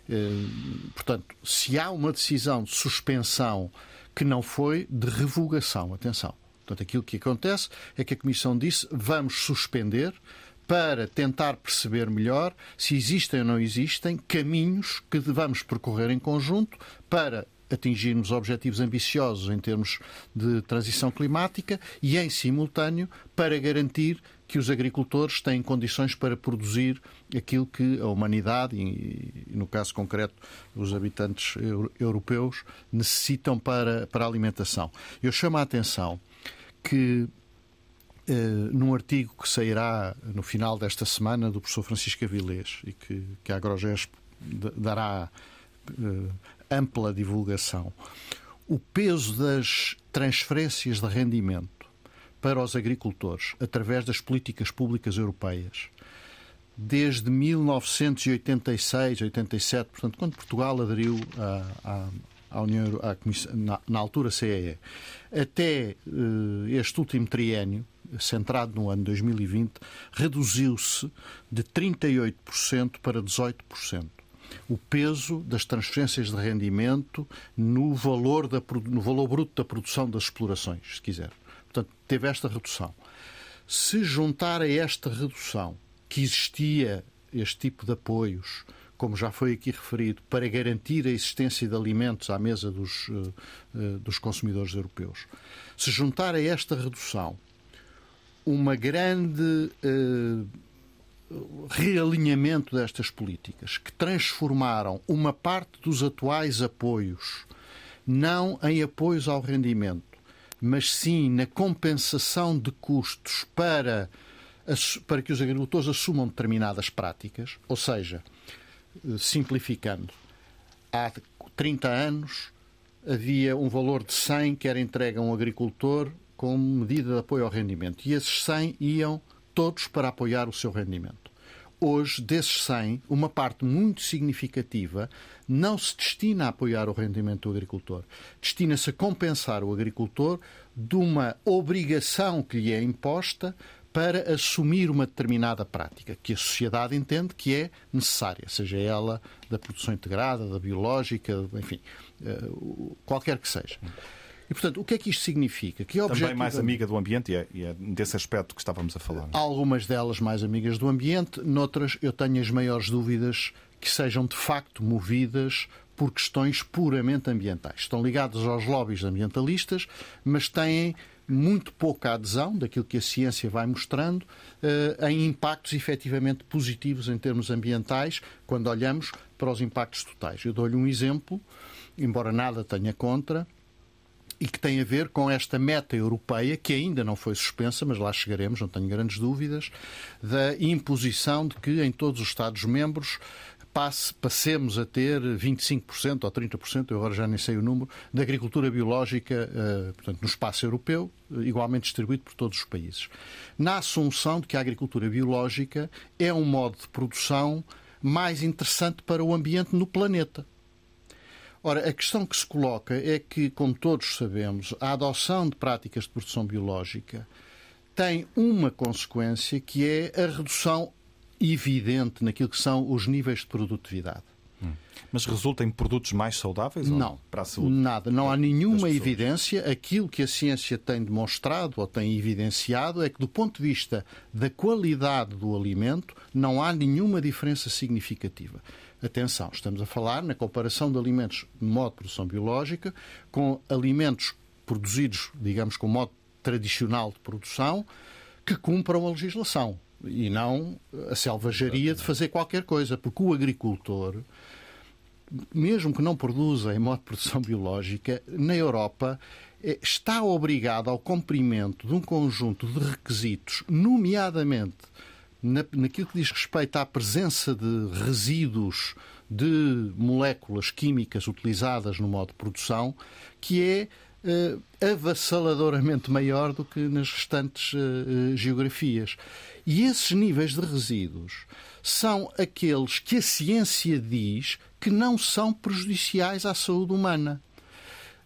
Eh, portanto, se há uma decisão de suspensão que não foi de revogação, atenção. Portanto, aquilo que acontece é que a Comissão disse vamos suspender para tentar perceber melhor se existem ou não existem caminhos que devamos percorrer em conjunto para atingirmos objetivos ambiciosos em termos de transição climática e, em simultâneo, para garantir que os agricultores têm condições para produzir aquilo que a humanidade, e no caso concreto os habitantes europeus, necessitam para, para a alimentação. Eu chamo a atenção que Uh, num artigo que sairá no final desta semana do professor Francisco Avilés e que, que a Agrogesp dará uh, ampla divulgação, o peso das transferências de rendimento para os agricultores através das políticas públicas europeias desde 1986, 87, portanto, quando Portugal aderiu à, à União à na, na, altura CEE, até uh, este último triênio, centrado no ano 2020, reduziu-se de 38% para 18%. O peso das transferências de rendimento no valor, da, no valor bruto da produção das explorações, se quiser. Portanto, teve esta redução. Se juntar a esta redução que existia este tipo de apoios, como já foi aqui referido, para garantir a existência de alimentos à mesa dos, uh, uh, dos consumidores europeus. Se juntar a esta redução uma grande uh, realinhamento destas políticas que transformaram uma parte dos atuais apoios não em apoios ao rendimento, mas sim na compensação de custos para, para que os agricultores assumam determinadas práticas, ou seja, eh, simplificando, há 30 anos havia um valor de 100 que era entregue a um agricultor como medida de apoio ao rendimento. E esses 100 iam todos para apoiar o seu rendimento. Hoje, desses 100, uma parte muito significativa não se destina a apoiar o rendimento do agricultor. Destina-se a compensar o agricultor de uma obrigação que lhe é imposta para assumir uma determinada prática que a sociedade entende que é necessária, seja ela da produção integrada, da biológica, enfim, eh, qualquer que seja. E, portanto, o que é que isto significa? Que Também mais amiga do ambiente e é, e é desse aspecto que estávamos a falar. Há algumas delas mais amigas do ambiente, noutras eu tenho as maiores dúvidas que sejam de facto movidas por questões puramente ambientais. Estão ligadas aos lobbies ambientalistas, mas têm muito pouca adesão daquilo que a ciência vai mostrando eh, em impactos efetivamente positivos em termos ambientais, quando olhamos para os impactos totais. Eu dou-lhe um exemplo, embora nada tenha contra, e que tem a ver com esta meta europeia, que ainda não foi suspensa, mas lá chegaremos, não tenho grandes dúvidas, da imposição de que em todos os Estados-membros passe, passemos a ter 25% ou 30%, eu agora já nem sei o número, de agricultura biológica uh, portanto, no espaço europeu, igualmente distribuído por todos os países. Na assunção de que a agricultura biológica é um modo de produção mais interessante para o ambiente no planeta. Ora, a questão que se coloca é que, como todos sabemos, a adoção de práticas de produção biológica tem uma consequência que é a redução evidente naquilo que são os níveis de produtividade. Hum. Mas resulta em produtos mais saudáveis? Não, para a saúde? nada. Não há nenhuma evidência. Aquilo que a ciência tem demonstrado ou tem evidenciado é que, do ponto de vista da qualidade do alimento, não há nenhuma diferença significativa. Atenção, estamos a falar na comparação de alimentos de modo de produção biológica com alimentos produzidos, digamos, com modo tradicional de produção, que cumpram a legislação e não a selvageria de fazer qualquer coisa, porque o agricultor, mesmo que não produza em modo de produção biológica, na Europa eh, está obrigado ao cumprimento de um conjunto de requisitos, nomeadamente naquilo que diz respeito à presença de resíduos de moléculas químicas utilizadas no modo de produção, que é uh, avassaladoramente maior do que nas restantes uh, geografias. E esses níveis de resíduos são aqueles que a ciência diz que não são prejudiciais à saúde humana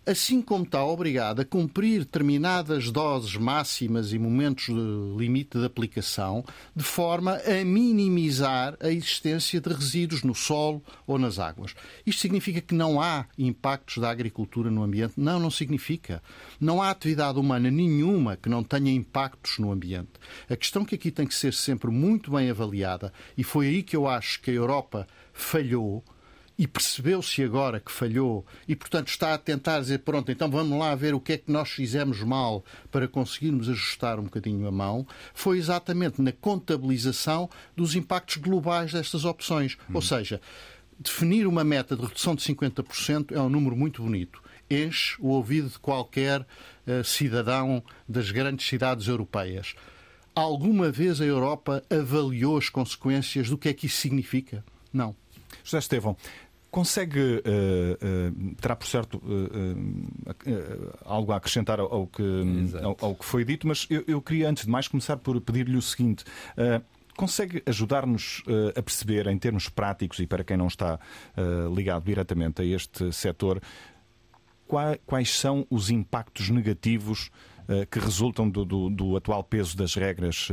assim como está obrigado a cumprir determinadas doses máximas e momentos de limite de aplicação, de forma a minimizar a existência de resíduos no solo ou nas águas. Isto significa que não há impactos da agricultura no ambiente? Não, não significa. Não há atividade humana nenhuma que não tenha impactos no ambiente. A questão que aqui tem que ser sempre muito bem avaliada, e foi aí que eu acho que a Europa falhou, e percebeu-se agora que falhou e, portanto, está a tentar dizer: pronto, então vamos lá ver o que é que nós fizemos mal para conseguirmos ajustar um bocadinho a mão, foi exatamente na contabilização dos impactos globais destas opções. Hum. Ou seja, definir uma meta de redução de 50% é um número muito bonito. Enche o ouvido de qualquer uh, cidadão das grandes cidades europeias. Alguma vez a Europa avaliou as consequências do que é que isso significa? Não. José Estevão, Consegue, uh, uh, terá por certo uh, algo a acrescentar ao que, ao, ao, que foi dito, mas eu, eu, queria antes de mais começar por pedir-lhe o seguinte. Consegue ajudar-nos a perceber, em termos práticos e para quem não está ligado diretamente a este setor, quais são os impactos negativos que resultam do, do, do, atual peso das regras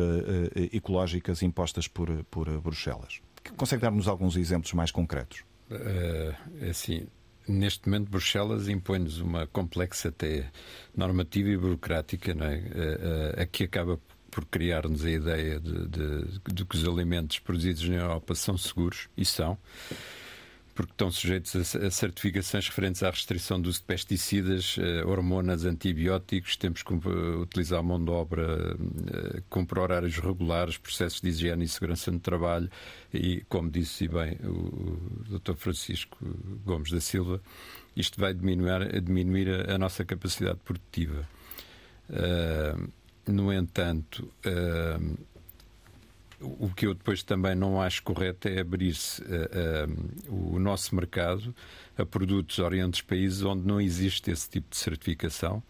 ecológicas impostas por, por Bruxelas? Consegue dar-nos alguns exemplos mais concretos? Uh, assim, neste momento Bruxelas impõe-nos uma complexa até normativa e burocrática, não é? Uh, uh, a que acaba por criar-nos a ideia de, de, de, que os alimentos produzidos na Europa são seguros, e são, porque estão sujeitos a, certificações referentes à restrição do uso de pesticidas, eh, hormonas, antibióticos, temos que eh, utilizar mão de obra, cumprir horários regulares, processos de higiene e segurança no trabalho e, como disse bem o Dr. Francisco Gomes da Silva, isto vai diminuir, diminuir a, nossa capacidade produtiva. no entanto, o que eu depois também não acho correto é abrir-se uh, uh, o nosso mercado a produtos orientes países onde não existe esse tipo de certificação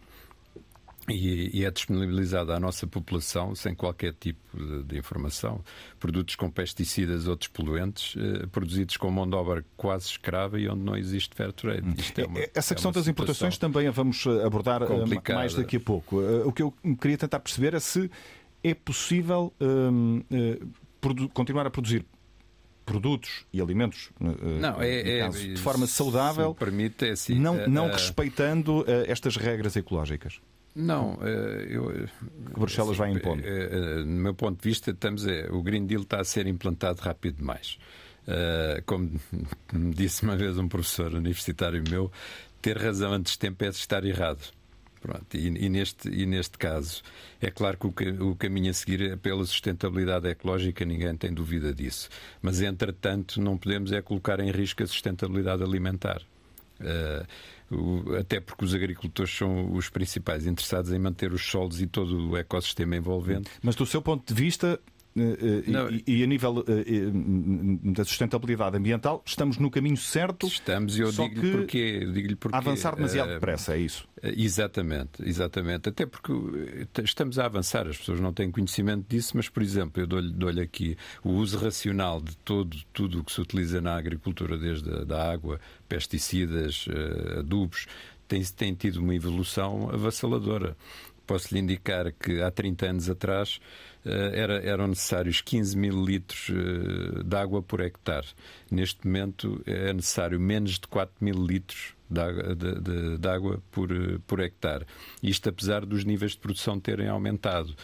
e, é disponibilizada à nossa população sem qualquer tipo de, informação. Produtos com pesticidas ou outros poluentes, uh, produzidos com mão de obra quase escrava e onde não existe fair trade. Hum. É uma, Essa questão é das importações também a vamos abordar complicada. mais daqui a pouco. o que eu queria tentar perceber é se é possível hum, uh, continuar a produzir produtos e alimentos não, é, caso, é, de forma saudável, permite, é assim, não, não respeitando estas regras ecológicas? Não, eu, que Bruxelas assim, vai impondo. No meu ponto de vista, estamos, é, o Green Deal está a ser implantado rápido demais. Como me disse uma vez um professor universitário meu, ter razão antes de tempo é estar errado. Pronto, e, e, neste, e neste caso, é claro que o, o, caminho a seguir é pela sustentabilidade ecológica, ninguém tem dúvida disso. Mas, entretanto, não podemos é colocar em risco a sustentabilidade alimentar. Uh, até porque os agricultores são os principais interessados em manter os solos e todo o ecossistema envolvente. Mas, do seu ponto de vista, e, e, a nível uh, da sustentabilidade ambiental, estamos no caminho certo. Estamos, e eu digo-lhe porquê. Digo porquê. Avançar demasiado depressa, é isso? Exatamente, exatamente. Até porque estamos a avançar, as pessoas não têm conhecimento disso, mas, por exemplo, eu dou-lhe dou aqui o uso racional de todo, tudo o que se utiliza na agricultura, desde a da água, pesticidas, adubos, tem, tem tido uma evolução avassaladora. Posso lhe indicar que há 30 anos atrás eh, era, eram necessários 15 mil litros eh, de água por hectare. Neste momento é necessário menos de 4 mil litros de de, de água por, eh, por, hectare. Isto apesar dos níveis de produção terem aumentado.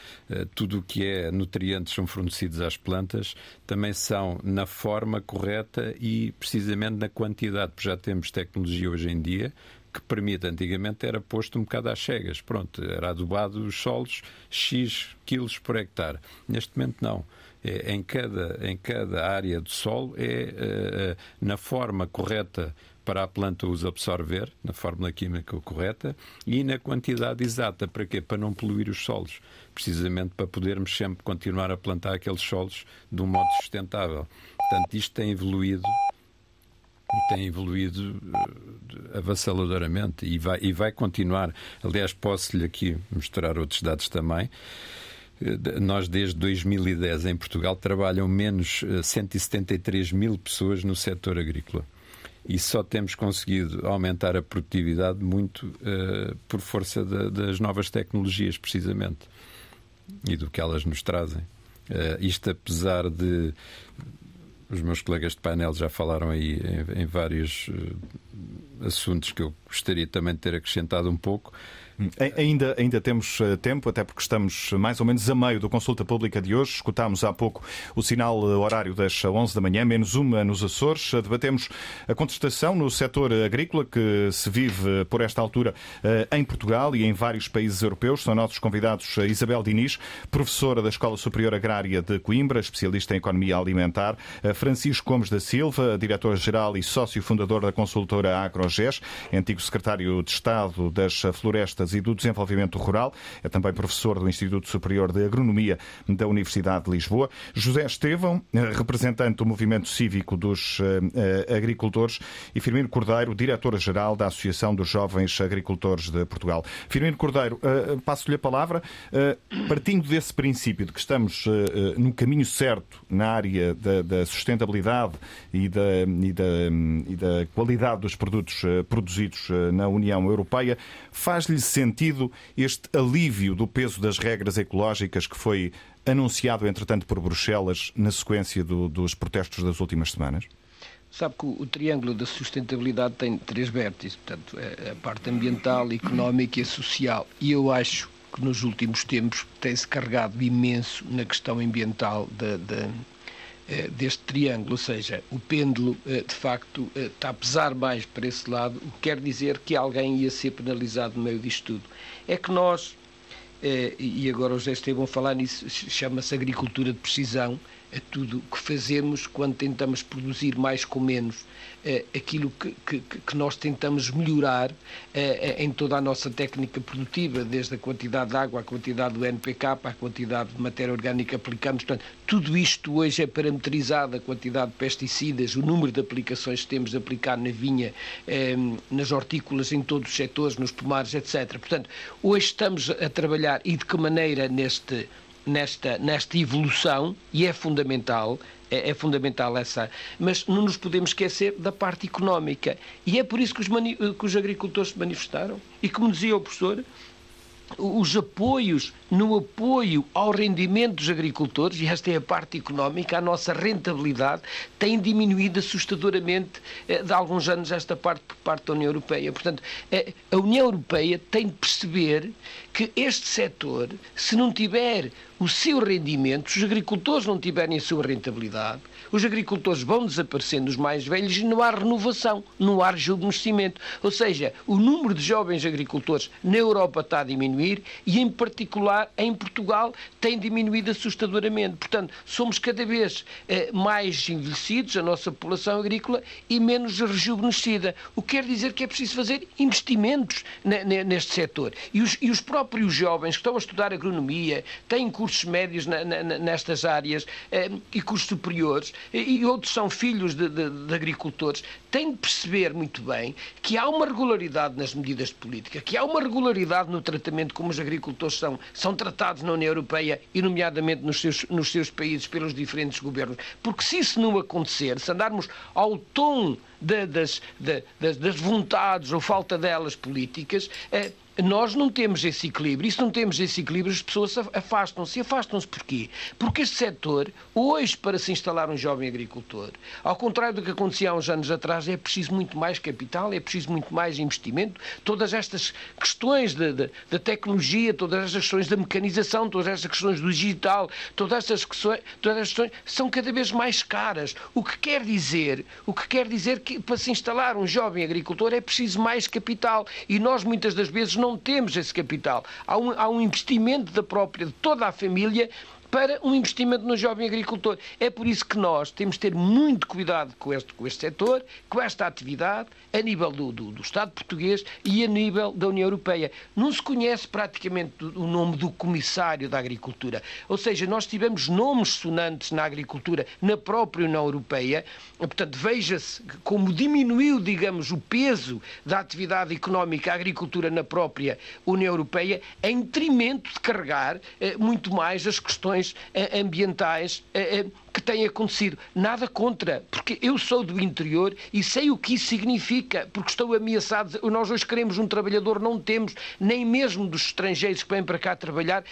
Tudo o que é nutrientes são fornecidos às plantas, também são na forma correta e precisamente na quantidade, porque já temos tecnologia hoje em dia que permite, antigamente era posto um bocado às cegas. Pronto, era adubado os solos X quilos por hectare. Neste momento não. É, em, cada, em cada área do solo é uh, na forma correta para a planta os absorver, na fórmula química correta, e na quantidade exata. Para quê? Para não poluir os solos. Precisamente para podermos sempre continuar a plantar aqueles solos de um modo sustentável. Portanto, isto tem evoluído tem evoluído uh, avassaladoramente e vai, e vai continuar. Aliás, posso-lhe aqui mostrar outros dados também. Uh, nós, desde 2010, em Portugal, trabalham menos 173 uh, mil pessoas no setor agrícola. E só temos conseguido aumentar a produtividade muito uh, por força de, das novas tecnologias, precisamente, e do que elas nos trazem. Uh, isto apesar de os meus colegas de painel já falaram aí em, em vários uh, assuntos que eu gostaria também de ter acrescentado um pouco. Ainda, ainda temos eh, tempo, até porque estamos mais ou menos a meio da consulta pública de hoje. Escutámos há pouco o sinal eh, horário das 11 da manhã, menos uma nos Açores. Debatemos a contestação no setor agrícola que se vive por esta altura eh, em Portugal e em vários países europeus. São nossos convidados Isabel Diniz, professora da Escola Superior Agrária de Coimbra, especialista em economia alimentar, Francisco Gomes da Silva, diretor-geral e sócio fundador da consultora AgroGES, antigo secretário de Estado das Florestas e do Desenvolvimento Rural. É também professor do Instituto Superior de Agronomia da Universidade de Lisboa. José Estevão, eh, representante do Movimento Cívico dos uh, Agricultores. E Firmino Cordeiro, diretor-geral da Associação dos Jovens Agricultores de Portugal. Firmino Cordeiro, passo-lhe a palavra. Partindo desse princípio de que estamos no caminho certo na área da, da sustentabilidade e da, e, da, e da, qualidade dos produtos produzidos na União Europeia, faz-lhe sentido este alívio do peso das regras ecológicas que foi anunciado, entretanto, por Bruxelas na sequência do, dos protestos das últimas semanas? Sabe que o, triângulo da sustentabilidade tem três vértices, portanto, é a parte ambiental, económica e social. E eu acho que nos últimos tempos tem-se carregado imenso na questão ambiental da, da, deste triângulo, ou seja, o pêndulo eh, de facto eh, está a pesar mais para esse lado, o que quer dizer que alguém ia ser penalizado no meio disto tudo. É que nós, e agora os Estevam falar nisso, chama-se agricultura de precisão, é tudo o que fazemos quando tentamos produzir mais com menos é, aquilo que, que, que, nós tentamos melhorar é, em toda a nossa técnica produtiva, desde a quantidade de água, a quantidade do NPK, a quantidade de matéria orgânica aplicamos. Portanto, tudo isto hoje é parametrizado, a quantidade de pesticidas, o número de aplicações que temos de aplicar na vinha, nas hortícolas, em todos os setores, nos pomares, etc. Portanto, hoje estamos a trabalhar e de que maneira neste nesta, nesta evolução e é fundamental, é, é, fundamental essa, mas não nos podemos esquecer da parte económica. E é por isso que os, que os agricultores se manifestaram. E como dizia o professor, os apoios no apoio ao rendimento dos agricultores, e esta é a parte económica, a nossa rentabilidade tem diminuído assustadoramente eh, de alguns anos esta parte por parte da União Europeia. Portanto, eh, a União Europeia tem de perceber que este setor, se não tiver o seu rendimento, se os agricultores não tiverem a sua rentabilidade, os agricultores vão desaparecendo, os mais velhos, e não há renovação, não há rejuvenescimento. Ou seja, o número de jovens agricultores na Europa está a diminuir e, em particular, em Portugal, tem diminuído assustadoramente. Portanto, somos cada vez eh, mais envelhecidos, a nossa população agrícola, e menos rejuvenescida. O que quer dizer que é preciso fazer investimentos neste setor. E os, e os próprios jovens que estão a estudar agronomia, têm cursos médios na, na, nestas áreas eh, e cursos superiores, e outros são filhos de, de, de, agricultores, têm de perceber muito bem que há uma regularidade nas medidas de política, que há uma regularidade no tratamento como os agricultores são, são tratados na União Europeia e, nomeadamente, nos seus, nos seus países pelos diferentes governos. Porque se isso não acontecer, se andarmos ao tom de, das, de, das, das, vontades ou falta delas políticas, eh, nós não temos esse equilíbrio. E se não temos esse equilíbrio, as pessoas afastam-se. E afastam-se porquê? Porque este setor, hoje, para se instalar um jovem agricultor, ao contrário do que acontecia há uns anos atrás, é preciso muito mais capital, é preciso muito mais investimento. Todas estas questões da tecnologia, todas estas questões da mecanização, todas estas questões do digital, todas estas questões, todas estas questões são cada vez mais caras. O que quer dizer, o que quer dizer que para se instalar um jovem agricultor é preciso mais capital. E nós, muitas das vezes, não temos esse capital. Há um, há um investimento da própria, de toda a família, para um investimento no jovem agricultor. É por isso que nós temos de ter muito cuidado com este, com este setor, com esta atividade, a nível do, do, do, Estado português e a nível da União Europeia. Não se conhece praticamente o nome do Comissário da Agricultura. Ou seja, nós tivemos nomes sonantes na agricultura na própria União Europeia. Portanto, veja-se como diminuiu, digamos, o peso da atividade económica, a agricultura na própria União Europeia, em detrimento de carregar eh, muito mais as questões questões eh, ambientais eh, eh, que têm acontecido. Nada contra, porque eu sou do interior e sei o que isso significa, porque estou ameaçado. Nós hoje queremos um trabalhador, não temos, nem mesmo dos estrangeiros que vêm para cá trabalhar,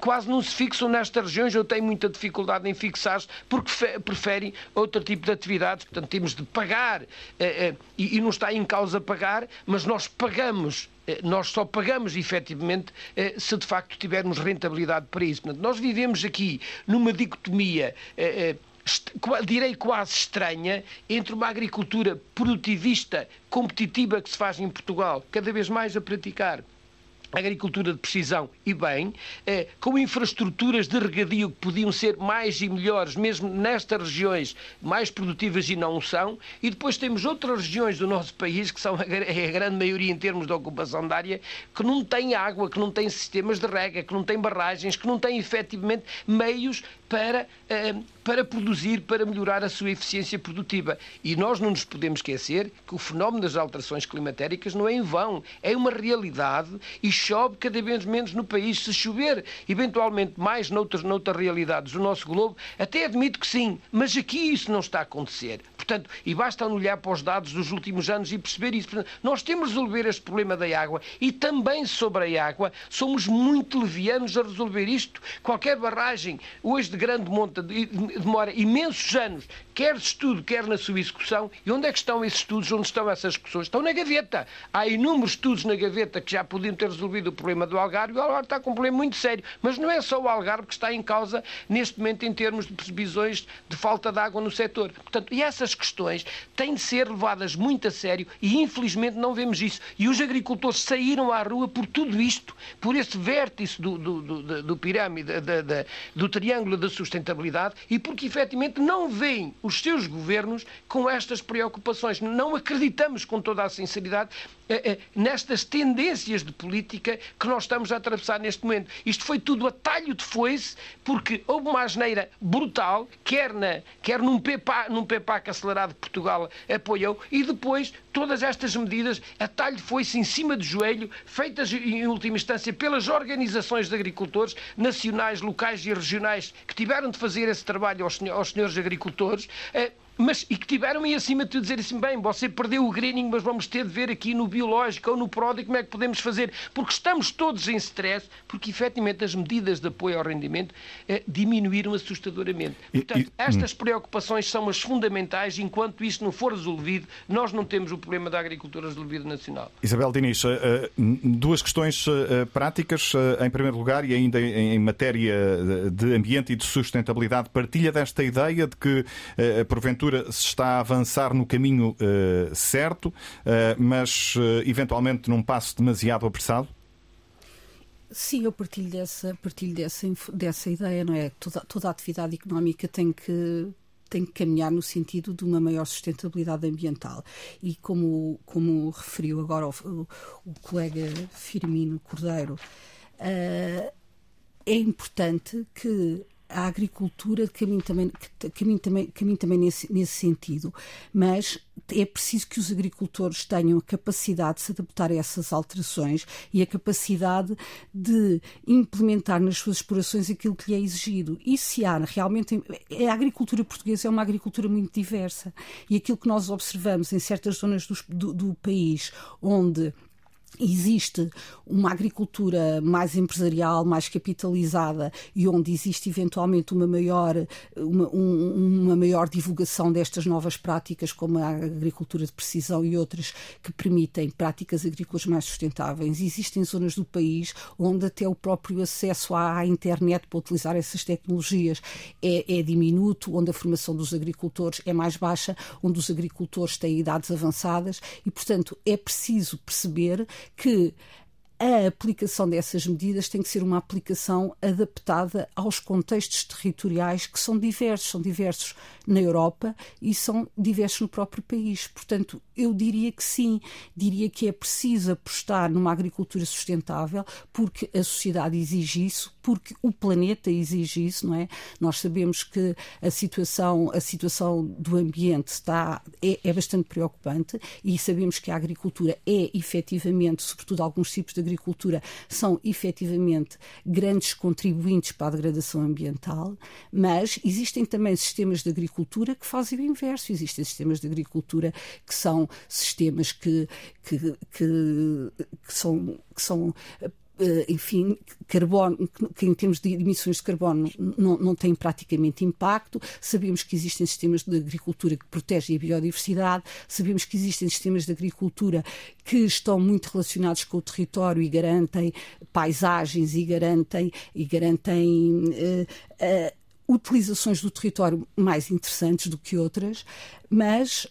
quase não se fixam nestas regiões. Eu tenho muita dificuldade em fixar-se porque preferem outro tipo de atividades. Portanto, temos de pagar, e não está em causa pagar, mas nós pagamos nós só pagamos efetivamente eh, se de facto tivermos rentabilidade para isso. Portanto, nós vivemos aqui numa dicotomia eh, direi quase estranha, entre uma agricultura produtivista, competitiva que se faz em Portugal, cada vez mais a praticar agricultura de precisão e bem, eh, com infraestruturas de regadio que podiam ser mais e melhores, mesmo nestas regiões mais produtivas e não são, e depois temos outras regiões do nosso país, que são a, a grande maioria em termos de ocupação da área, que não têm água, que não têm sistemas de rega, que não têm barragens, que não têm efetivamente meios para, eh, para produzir, para melhorar a sua eficiência produtiva. E nós não nos podemos esquecer que o fenómeno das alterações climatéricas não é em vão, é uma realidade e chove cada vez menos no país. Se chover, eventualmente, mais noutras, noutras realidades do nosso globo, até admito que sim, mas aqui isso não está a acontecer. Portanto, e basta olhar para os dados dos últimos anos e perceber isso. Portanto, nós temos de resolver este problema da água e também sobre a água somos muito levianos a resolver isto. Qualquer barragem, hoje de grande monta, demora imensos anos, quer de estudo, quer na sua execução. E onde é que estão esses estudos? Onde estão essas discussões? Estão na gaveta. Há inúmeros estudos na gaveta que já podiam ter resolvido o problema do Algarve o Algarve está com um problema muito sério. Mas não é só o Algarve que está em causa neste momento em termos de previsões de falta de água no setor. Portanto, e essas questões têm de ser levadas muito a sério e infelizmente não vemos isso. E os agricultores saíram à rua por tudo isto, por esse vértice do, do, do, do pirâmide, do triângulo da sustentabilidade e porque efetivamente não veem os seus governos com estas preocupações. Não acreditamos com toda a sinceridade nestas tendências de política que nós estamos a atravessar neste momento. Isto foi tudo a talho de foice, porque houve uma asneira brutal, quer, na, quer num, PEPA, num PEPAC acelerado que Portugal apoiou, e depois todas estas medidas a talho de foice em cima do joelho, feitas em última instância pelas organizações de agricultores nacionais, locais e regionais que tiveram de fazer esse trabalho aos, senhores agricultores. Eh, mas e que tiveram e acima de tudo dizer assim, bem, você perdeu o greening, mas vamos ter de ver aqui no biológico ou no pródigo como é que podemos fazer, porque estamos todos em stress, porque efetivamente as medidas de apoio ao rendimento eh, diminuíram assustadoramente. Portanto, e, e, estas hum. preocupações são as fundamentais, enquanto isto não for resolvido, nós não temos o problema da agricultura resolvido nacional. Isabel Diniz, eh, duas questões eh, práticas, eh, em primeiro lugar, e ainda em matéria de ambiente e de sustentabilidade, partilha desta ideia de que, porventura, se está a avançar no caminho uh, certo, uh, mas uh, eventualmente num passo demasiado apressado? Sim, eu partilho dessa, partilho dessa, dessa ideia, não é? Toda, toda a atividade económica tem que tem que caminhar no sentido de uma maior sustentabilidade ambiental. E como, como referiu agora o, o, o colega Firmino Cordeiro, uh, é importante que a agricultura caminha também, caminha também, caminha também nesse, nesse sentido, mas é preciso que os agricultores tenham a capacidade de se adaptar a essas alterações e a capacidade de implementar nas suas explorações aquilo que lhe é exigido. E se há realmente. A agricultura portuguesa é uma agricultura muito diversa e aquilo que nós observamos em certas zonas do, do, do país onde existe uma agricultura mais empresarial, mais capitalizada e onde existe eventualmente uma maior, uma, um, uma maior divulgação destas novas práticas, como a agricultura de precisão e outras que permitem práticas agrícolas mais sustentáveis. Existem zonas do país onde até o próprio acesso à internet para utilizar essas tecnologias é, é diminuto, onde a formação dos agricultores é mais baixa, onde os agricultores têm idades avançadas e, portanto, é preciso perceber que a aplicação dessas medidas tem que ser uma aplicação adaptada aos contextos territoriais que são diversos, são diversos na Europa e são diversos no próprio país. Portanto, eu diria que sim, diria que é preciso apostar numa agricultura sustentável porque a sociedade exige isso, porque o planeta exige isso, não é? Nós sabemos que a situação, a situação do ambiente está, é, é bastante preocupante e sabemos que a agricultura é efetivamente, sobretudo alguns tipos de agricultura, são efetivamente grandes contribuintes para a degradação ambiental, mas existem também sistemas de agricultura que fazem o inverso. Existem sistemas de agricultura que são sistemas que, que, que, que são, que são enfim, carbono, que em termos de emissões de carbono não, não tem praticamente impacto. Sabemos que existem sistemas de agricultura que protegem a biodiversidade, sabemos que existem sistemas de agricultura que estão muito relacionados com o território e garantem paisagens e garantem, e garantem uh, uh, utilizações do território mais interessantes do que outras, mas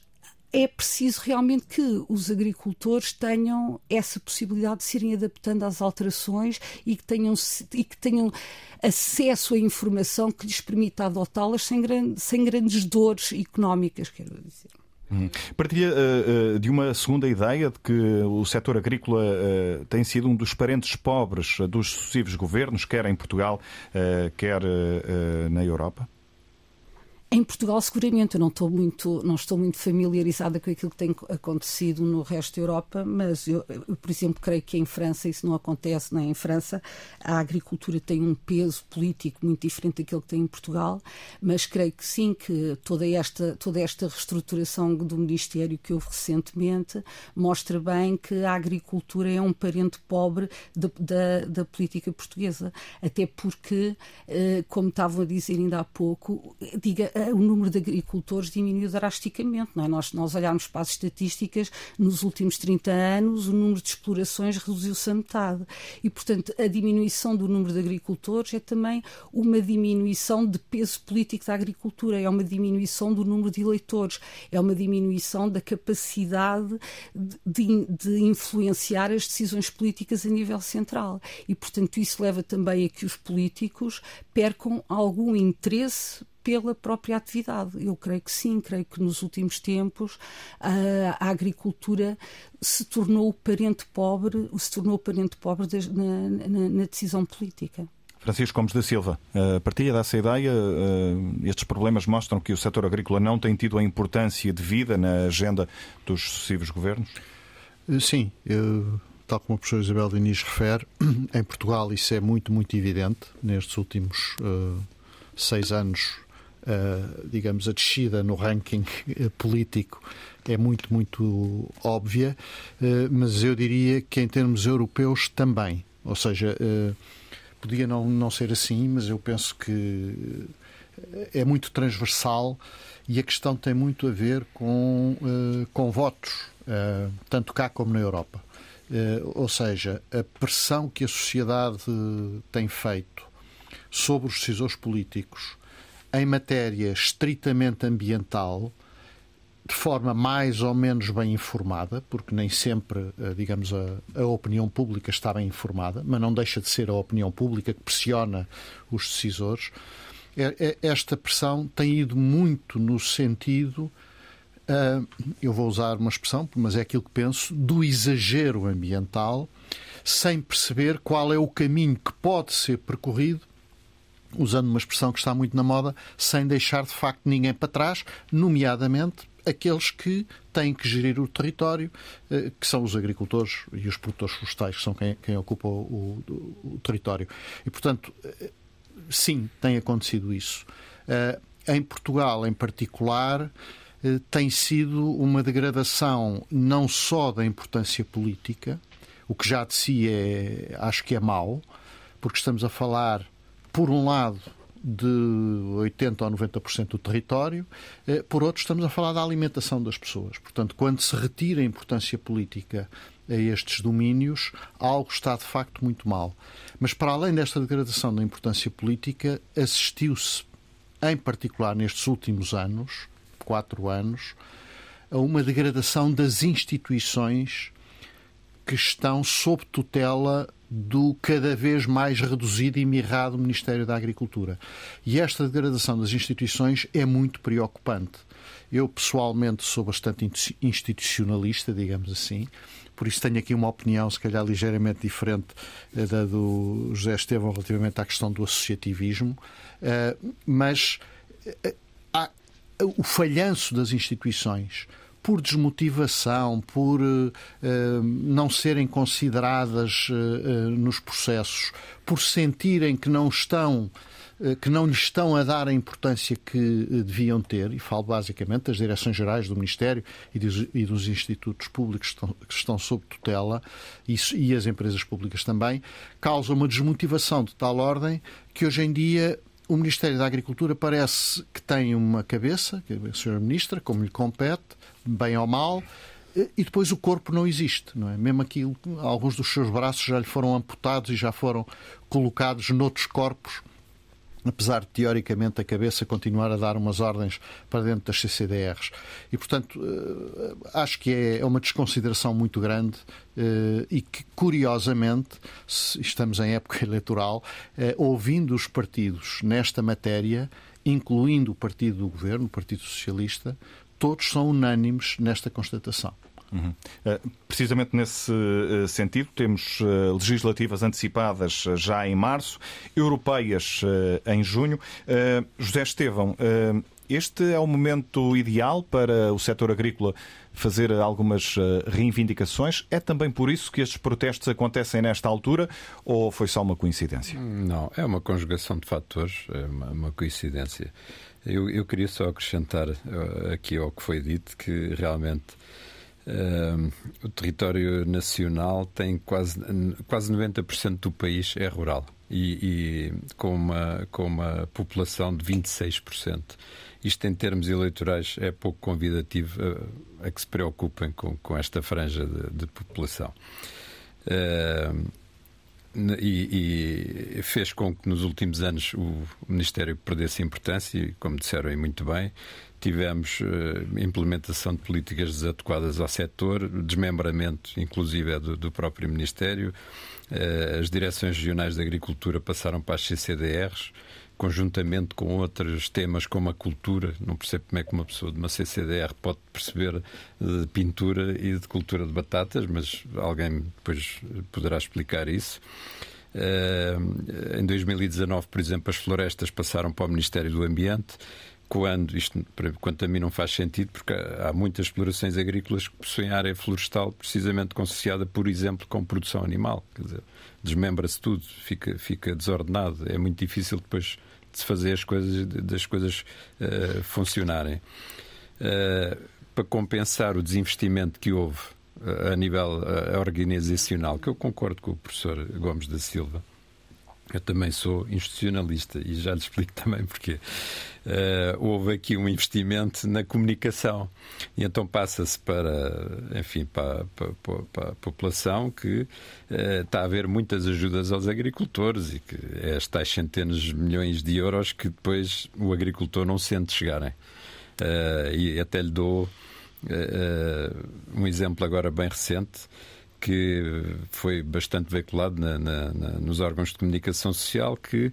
é preciso realmente que os agricultores tenham essa possibilidade de se irem adaptando às alterações e que tenham, e que tenham acesso à informação que lhes permita adotá-las sem, grande, sem grandes dores económicas, quero dizer. Hum. Partilha uh, de uma segunda ideia de que o setor agrícola uh, tem sido um dos parentes pobres dos sucessivos governos, quer em Portugal, uh, quer na Europa? Em Portugal, seguramente, eu não estou muito, não estou muito familiarizada com aquilo que tem acontecido no resto da Europa, mas eu, eu, por exemplo, creio que em França isso não acontece, nem é? em França a agricultura tem um peso político muito diferente daquele que tem em Portugal, mas creio que sim, que toda esta, toda esta reestruturação do Ministério que houve recentemente mostra bem que a agricultura é um parente pobre de, da, da política portuguesa, até porque, eh, como estavam a dizer ainda há pouco, diga o número de agricultores diminuiu drasticamente. Não é? nós, nós olharmos para as estatísticas, nos últimos 30 anos o número de explorações reduziu-se a metade. E, portanto, a diminuição do número de agricultores é também uma diminuição de peso político da agricultura, é uma diminuição do número de eleitores, é uma diminuição da capacidade de, de influenciar as decisões políticas a nível central. E, portanto, isso leva também a que os políticos percam algum interesse pela própria atividade. Eu creio que sim, creio que nos últimos tempos a, a agricultura se tornou o parente pobre, se tornou o parente pobre na, na, na decisão política. Francisco Gomes da Silva, a partir dessa ideia, eh, estes problemas mostram que o setor agrícola não tem tido a importância devida na agenda dos sucessivos governos? Eh, sim, eu, tal como a professora Isabel Diniz refere, em Portugal isso é muito, muito evidente. Nestes últimos uh, seis anos digamos, a descida no ranking político é muito, muito óbvia, mas eu diria que em termos europeus também. Ou seja, podia não, não ser assim, mas eu penso que é muito transversal e a questão tem muito a ver com, com votos, tanto cá como na Europa. Ou seja, a pressão que a sociedade tem feito sobre os decisores políticos em matéria estritamente ambiental, de forma mais ou menos bem informada, porque nem sempre, eh, digamos, a, a, opinião pública está bem informada, mas não deixa de ser a opinião pública que pressiona os decisores. É, é, esta pressão tem ido muito no sentido, uh, eu vou usar uma expressão, mas é aquilo que penso, do exagero ambiental, sem perceber qual é o caminho que pode ser percorrido usando uma expressão que está muito na moda, sem deixar de facto ninguém para trás, nomeadamente aqueles que têm que gerir o território, eh, que são os agricultores e os produtores florestais, que são quem, quem ocupa o, o, o, território. E, portanto, eh, sim, tem acontecido isso. Eh, em Portugal, em particular, tem sido uma degradação não só da importância política, o que já de si é, acho que é mau, porque estamos a falar por um lado, de 80% ou 90% do território, eh, por outro, estamos a falar da alimentação das pessoas. Portanto, quando se retira a importância política a estes domínios, algo está de facto muito mal. Mas, para além desta degradação da importância política, assistiu-se, em particular nestes últimos anos, quatro anos, a uma degradação das instituições que estão sob tutela do cada vez mais reduzido e mirrado Ministério da Agricultura. E esta degradação das instituições é muito preocupante. Eu, pessoalmente, sou bastante institucionalista, digamos assim, por isso tenho aqui uma opinião, se calhar, ligeiramente diferente eh, da do José Estevão relativamente à questão do associativismo, eh, mas eh, o falhanço das instituições por desmotivação, por uh, não serem consideradas uh, nos processos, por sentirem que não estão que não lhes estão a dar a importância que deviam ter, e falo basicamente das direções gerais do Ministério e dos, e dos institutos públicos que estão, que estão sob tutela e, e as empresas públicas também, causa uma desmotivação de tal ordem que hoje em dia o Ministério da Agricultura parece que tem uma cabeça, que é a Sra. Ministra, como lhe compete, bem ou mal, e depois o corpo não existe, não é? Mesmo aquilo, alguns dos seus braços já lhe foram amputados e já foram colocados noutros corpos, apesar de teoricamente a cabeça continuar a dar umas ordens para dentro das CCDRs. E portanto, eh, acho que é, é uma desconsideração muito grande eh, e que, curiosamente, estamos em época eleitoral, eh, ouvindo os partidos nesta matéria, incluindo o partido do governo, o Partido Socialista, todos são unânimes nesta constatação. Uhum. Uh, precisamente nesse uh, sentido, temos uh, legislativas antecipadas já em março, europeias em junho. José Estevão, este é o momento ideal para o setor agrícola fazer algumas reivindicações. É também por isso que estes protestos acontecem nesta altura ou foi só uma coincidência? Não, é uma conjugação de fatores, é uma coincidência. Eu, eu queria só acrescentar uh, aqui ao que foi dito que realmente uh, o território nacional tem quase, quase 90% do país é rural e, e, com, uma, com uma população de 26%. Isto, em termos eleitorais, é pouco convidativo a, a que se preocupem com, com esta franja de, de população. Uh, e, e, fez com que nos últimos anos o Ministério perdesse importância e, como disseram aí muito bem, tivemos uh, implementação de políticas desadequadas ao setor, desmembramento, inclusive, é do, do próprio Ministério. Uh, as direções regionais de agricultura passaram para as CCDRs, conjuntamente com outros temas como a cultura. Não percebo como é que uma pessoa de uma CCDR pode perceber de pintura e de cultura de batatas, mas alguém depois poderá explicar isso. Uh, em 2019, por exemplo, as florestas passaram para o Ministério do Ambiente, quando isto, quanto a mim, não faz sentido, porque há muitas explorações agrícolas que possuem área florestal precisamente consociada, por exemplo, com produção animal. Quer dizer, desmembra-se tudo, fica, fica desordenado. É muito difícil depois de fazer as coisas, das coisas uh, funcionarem. Uh, para compensar o desinvestimento que houve uh, a nível organizacional, que eu concordo com o professor Gomes da Silva, eu também sou institucionalista e já lhe explico também porque Uh, houve aqui um investimento na comunicação. E então passa-se para, enfim, para, para, para, a população que uh, está a haver muitas ajudas aos agricultores e que é as tais centenas de milhões de euros que depois o agricultor não sente chegarem. Uh, e até lhe dou um exemplo agora bem recente que foi bastante veiculado na, na, na, nos órgãos de comunicação social que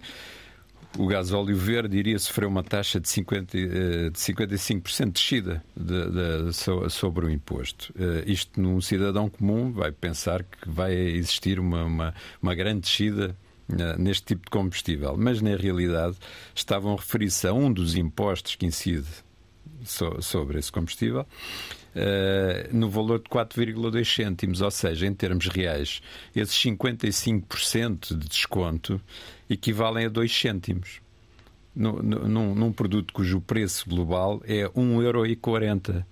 o gás óleo verde iria sofrer uma taxa de, 50, eh, de 55% de descida de, de, sobre o imposto. Eh, isto num cidadão comum vai pensar que vai existir uma, uma, uma grande descida eh, neste tipo de combustível, mas na realidade estavam a referir-se a um dos impostos que incide sobre esse combustível no valor de 4,2 cêntimos, ou seja, em termos reais, esses 55% de desconto equivalem a 2 cêntimos. No, num, num produto cujo preço global é 1,40€.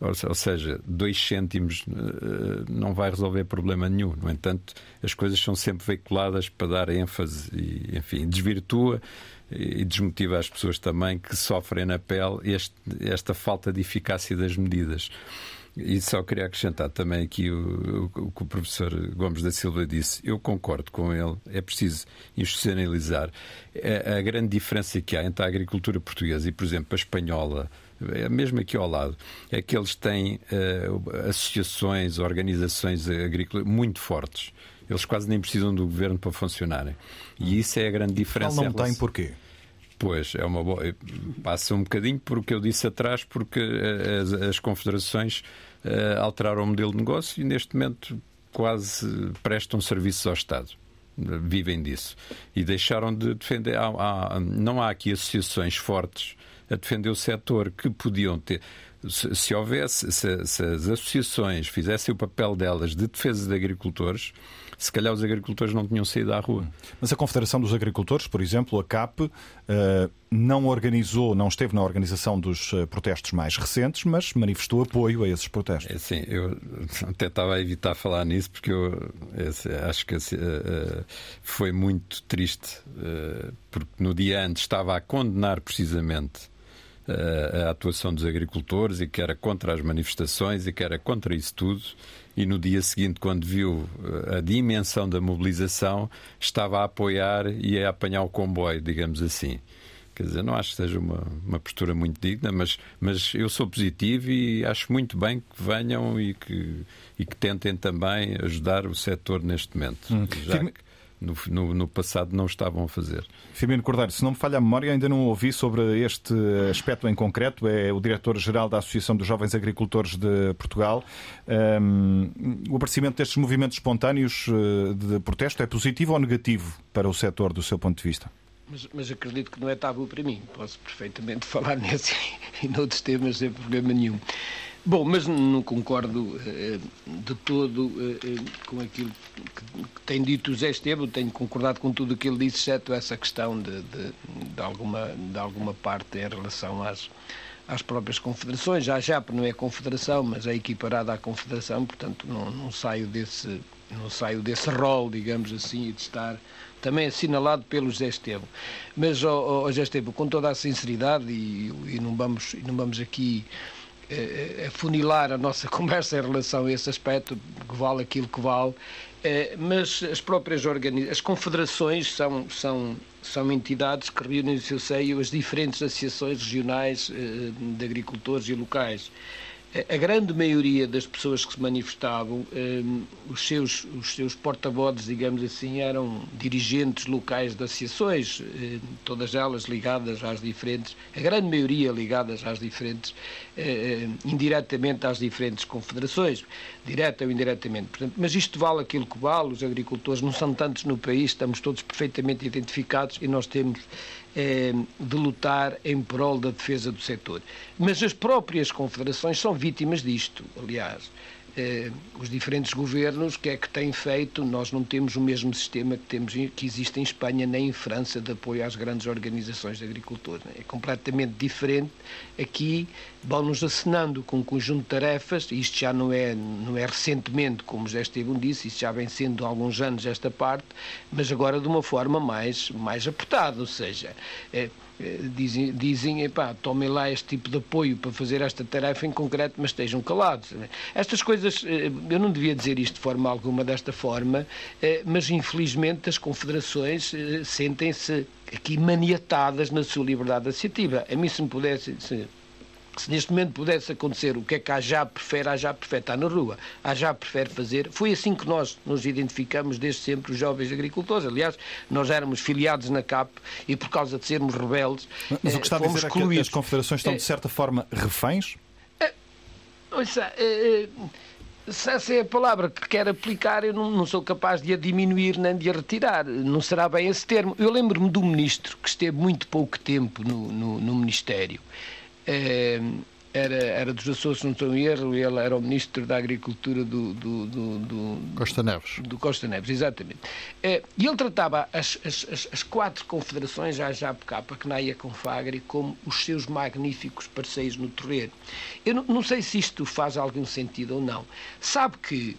Ou seja, 2 cêntimos uh, não vai resolver problema nenhum. No entanto, as coisas são sempre veiculadas para dar ênfase e, enfim, desvirtua e desmotiva as pessoas também que sofrem na pele este, esta falta de eficácia das medidas. E só queria acrescentar também aqui o, o, o, que o professor Gomes da Silva disse. Eu concordo com ele, é preciso institucionalizar. A, a grande diferença que há entre a agricultura portuguesa e, por exemplo, a espanhola, é mesmo aqui ao lado, é que eles têm uh, associações, organizações agrícolas muito fortes. Eles quase nem precisam do governo para funcionarem. E isso é a grande diferença. Não, não tem porquê. Pois, é uma boa. Passa um bocadinho por o que eu disse atrás, porque eh, as, as confederações uh, alteraram o modelo de negócio e neste momento quase prestam serviços ao Estado. Vivem disso. E deixaram de defender. Há, há, não há aqui associações fortes a defender o setor que podiam ter. Se, se houvesse, se, se as associações fizessem o papel delas de defesa de agricultores, se calhar os agricultores não tinham saído à rua. Mas a Confederação dos Agricultores, por exemplo, a CAP, eh, não organizou, não esteve na organização dos eh, protestos mais recentes, mas manifestou apoio a esses protestos. É, sim, eu até estava a evitar falar nisso porque eu acho que eh, foi muito triste, porque no dia antes estava a condenar precisamente a atuação dos agricultores e que era contra as manifestações e que era contra isso tudo e no dia seguinte, quando viu eh, a dimensão da mobilização, estava a apoiar e a apanhar o comboio, digamos assim. Quer dizer, não acho que seja uma, uma postura muito digna, mas, mas eu sou positivo e acho muito bem que venham e que, e que tentem também ajudar o setor neste momento. Hum. Já que no, no, no, passado não estavam a fazer. Firmino Cordeiro, se não me falha a memória, ainda não ouvi sobre este aspecto em concreto. É o diretor-geral da Associação dos Jovens Agricultores de Portugal. Um, o aparecimento destes movimentos espontâneos eh, de protesto é positivo ou negativo para o setor, do seu ponto de vista? Mas, mas, acredito que não é tabu para mim. Posso perfeitamente falar nesse e noutros temas sem problema nenhum. Bom, mas não concordo eh, de todo eh, com aquilo que, tem dito o Zé Esteban, tenho concordado com tudo o que ele disse, exceto essa questão de, de, de, alguma, de alguma parte em relação às, às próprias confederações. A JAP não é confederação, mas é equiparada à confederação, portanto não, não, saio, desse, não saio desse rol, digamos assim, de estar também assinalado pelo José Esteban. Mas, oh, oh, José Esteban, com toda a sinceridade, e, e não, vamos, não vamos aqui afunilar a nossa conversa em relação a esse aspecto, que vale aquilo que vale, mas as próprias organizações, as confederações são, são, são entidades que reúnem no seu seio as diferentes associações regionais eh, de agricultores e locais a grande maioria das pessoas que se manifestavam, um, os seus, os seus porta-vozes, digamos assim, eram dirigentes locais de associações, um, todas elas ligadas às diferentes, a grande maioria ligadas às diferentes, um, indiretamente às diferentes confederações, direta ou indiretamente. Portanto, mas isto vale aquilo que vale, os agricultores não são tantos no país, estamos todos perfeitamente identificados e nós temos eh, de lutar em prol da defesa do setor. Mas as próprias confederações são vítimas disto, aliás. Eh, os diferentes governos, o que é que têm feito? Nós não temos o mesmo sistema que, temos, que existe em Espanha nem em França de apoio às grandes organizações de agricultores. É completamente diferente. Aqui vão-nos acenando com um conjunto de tarefas, isto já não é, não é recentemente, como já Esteban disse, isto já vem sendo há alguns anos esta parte, mas agora de uma forma mais, mais apertada, ou seja, é dizem, dizem epá, tomem lá este tipo de apoio para fazer esta tarefa em concreto, mas estejam calados. Estas coisas, é, eu não devia dizer isto de forma alguma desta forma, é, mas infelizmente as confederações sentem-se aqui maniatadas na sua liberdade associativa. A mim, se me pudesse, se se neste momento pudesse acontecer o que é que a JAB prefere, a JAB prefere estar na rua, a JAB prefere fazer. Foi assim que nós nos identificamos desde sempre, os jovens agricultores. Aliás, nós éramos filiados na CAP e por causa de sermos rebeldes. Mas o que está a dizer é que as confederações estão, de certa forma, reféns? É, ouça, se essa é a palavra que quer aplicar, eu não, não, sou capaz de a diminuir nem de a retirar. Não será bem esse termo. Eu lembro-me do ministro que esteve muito pouco tempo no, no, no Ministério era, era dos Açores, não estou em erro, ele era o Ministro da Agricultura do, do, do, do Costa Neves. Do Costa Neves, exatamente. É, e ele tratava as, as, as quatro confederações, a JAPK, a CNAI e a Confagri, como os seus magníficos parceiros no terreno. Eu não, não sei se isto faz algum sentido ou não. Sabe que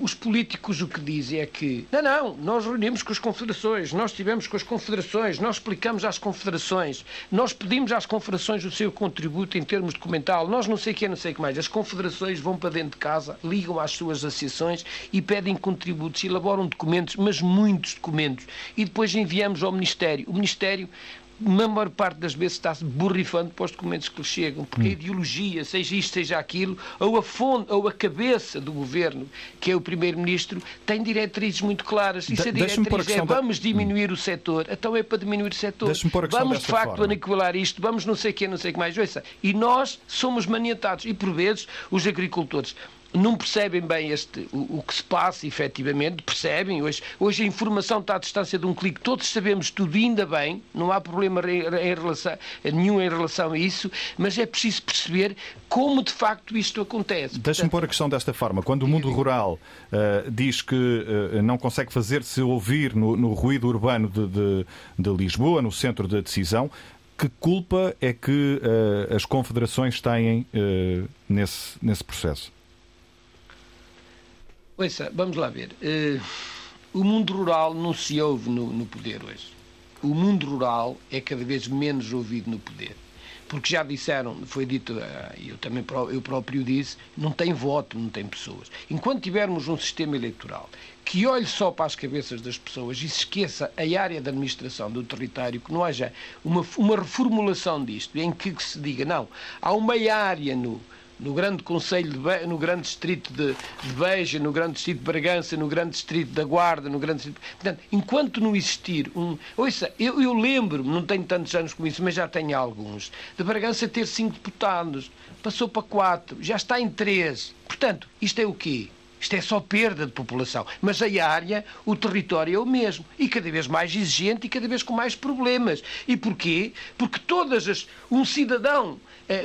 os políticos o que dizem é que não, não, nós reunimos com as confederações, nós estivemos com as confederações, nós explicamos às confederações, nós pedimos às confederações o seu contributo em termos documental, nós não sei o que é, não sei o que mais. As confederações vão para dentro de casa, ligam às suas associações e pedem contributos, elaboram documentos, mas muitos documentos, e depois enviamos ao Ministério. O Ministério na maior parte das vezes está-se borrifando para os documentos que lhe chegam, porque hum. a ideologia, seja isto, seja aquilo, ou a fonte, ou a cabeça do governo, que é o primeiro-ministro, tem diretrizes muito claras. E se a diretriz é vamos da... diminuir hum. o setor, então é para diminuir o setor. Vamos de facto forma. aniquilar isto, vamos não sei o que, não sei o que mais. Ouça, e nós somos maniatados. E por vezes os agricultores não percebem bem este, o, o, que se passa, efetivamente, percebem. Hoje, hoje a informação está à distância de um clique, todos sabemos tudo, ainda bem, não há problema em, em relação, nenhum em relação a isso, mas é preciso perceber como de facto isto acontece. Deixa-me pôr a questão desta forma. Quando o mundo rural uh, diz que uh, não consegue fazer-se ouvir no, no, ruído urbano de, de, de Lisboa, no centro da de decisão, que culpa é que uh, as confederações têm nesse, nesse processo? Ouça, vamos lá ver. Uh, o mundo rural não se ouve no, no poder hoje. O mundo rural é cada vez menos ouvido no poder porque já disseram, foi dito, eh, eu também eu próprio disse, não tem voto, não tem pessoas. Enquanto tivermos um sistema eleitoral que olhe só para as cabeças das pessoas e se esqueça a área da administração do território, que não haja uma, uma reformulação disto, em que se diga, não, há uma área no, no grande Conselho, de no grande distrito de, de Beja, no grande distrito de Bragança, no grande distrito da Guarda, no grande distrito... Portanto, enquanto não existir um... Ouça, eu, eu lembro-me, não tenho tantos anos com isso, mas já tenho alguns, de Bragança ter cinco deputados, passou para quatro, já está em três. Portanto, isto é o quê? Isto é só perda de população. Mas a área, o território é o mesmo. E cada vez mais exigente e cada vez com mais problemas. E porquê? Porque todas as. Um cidadão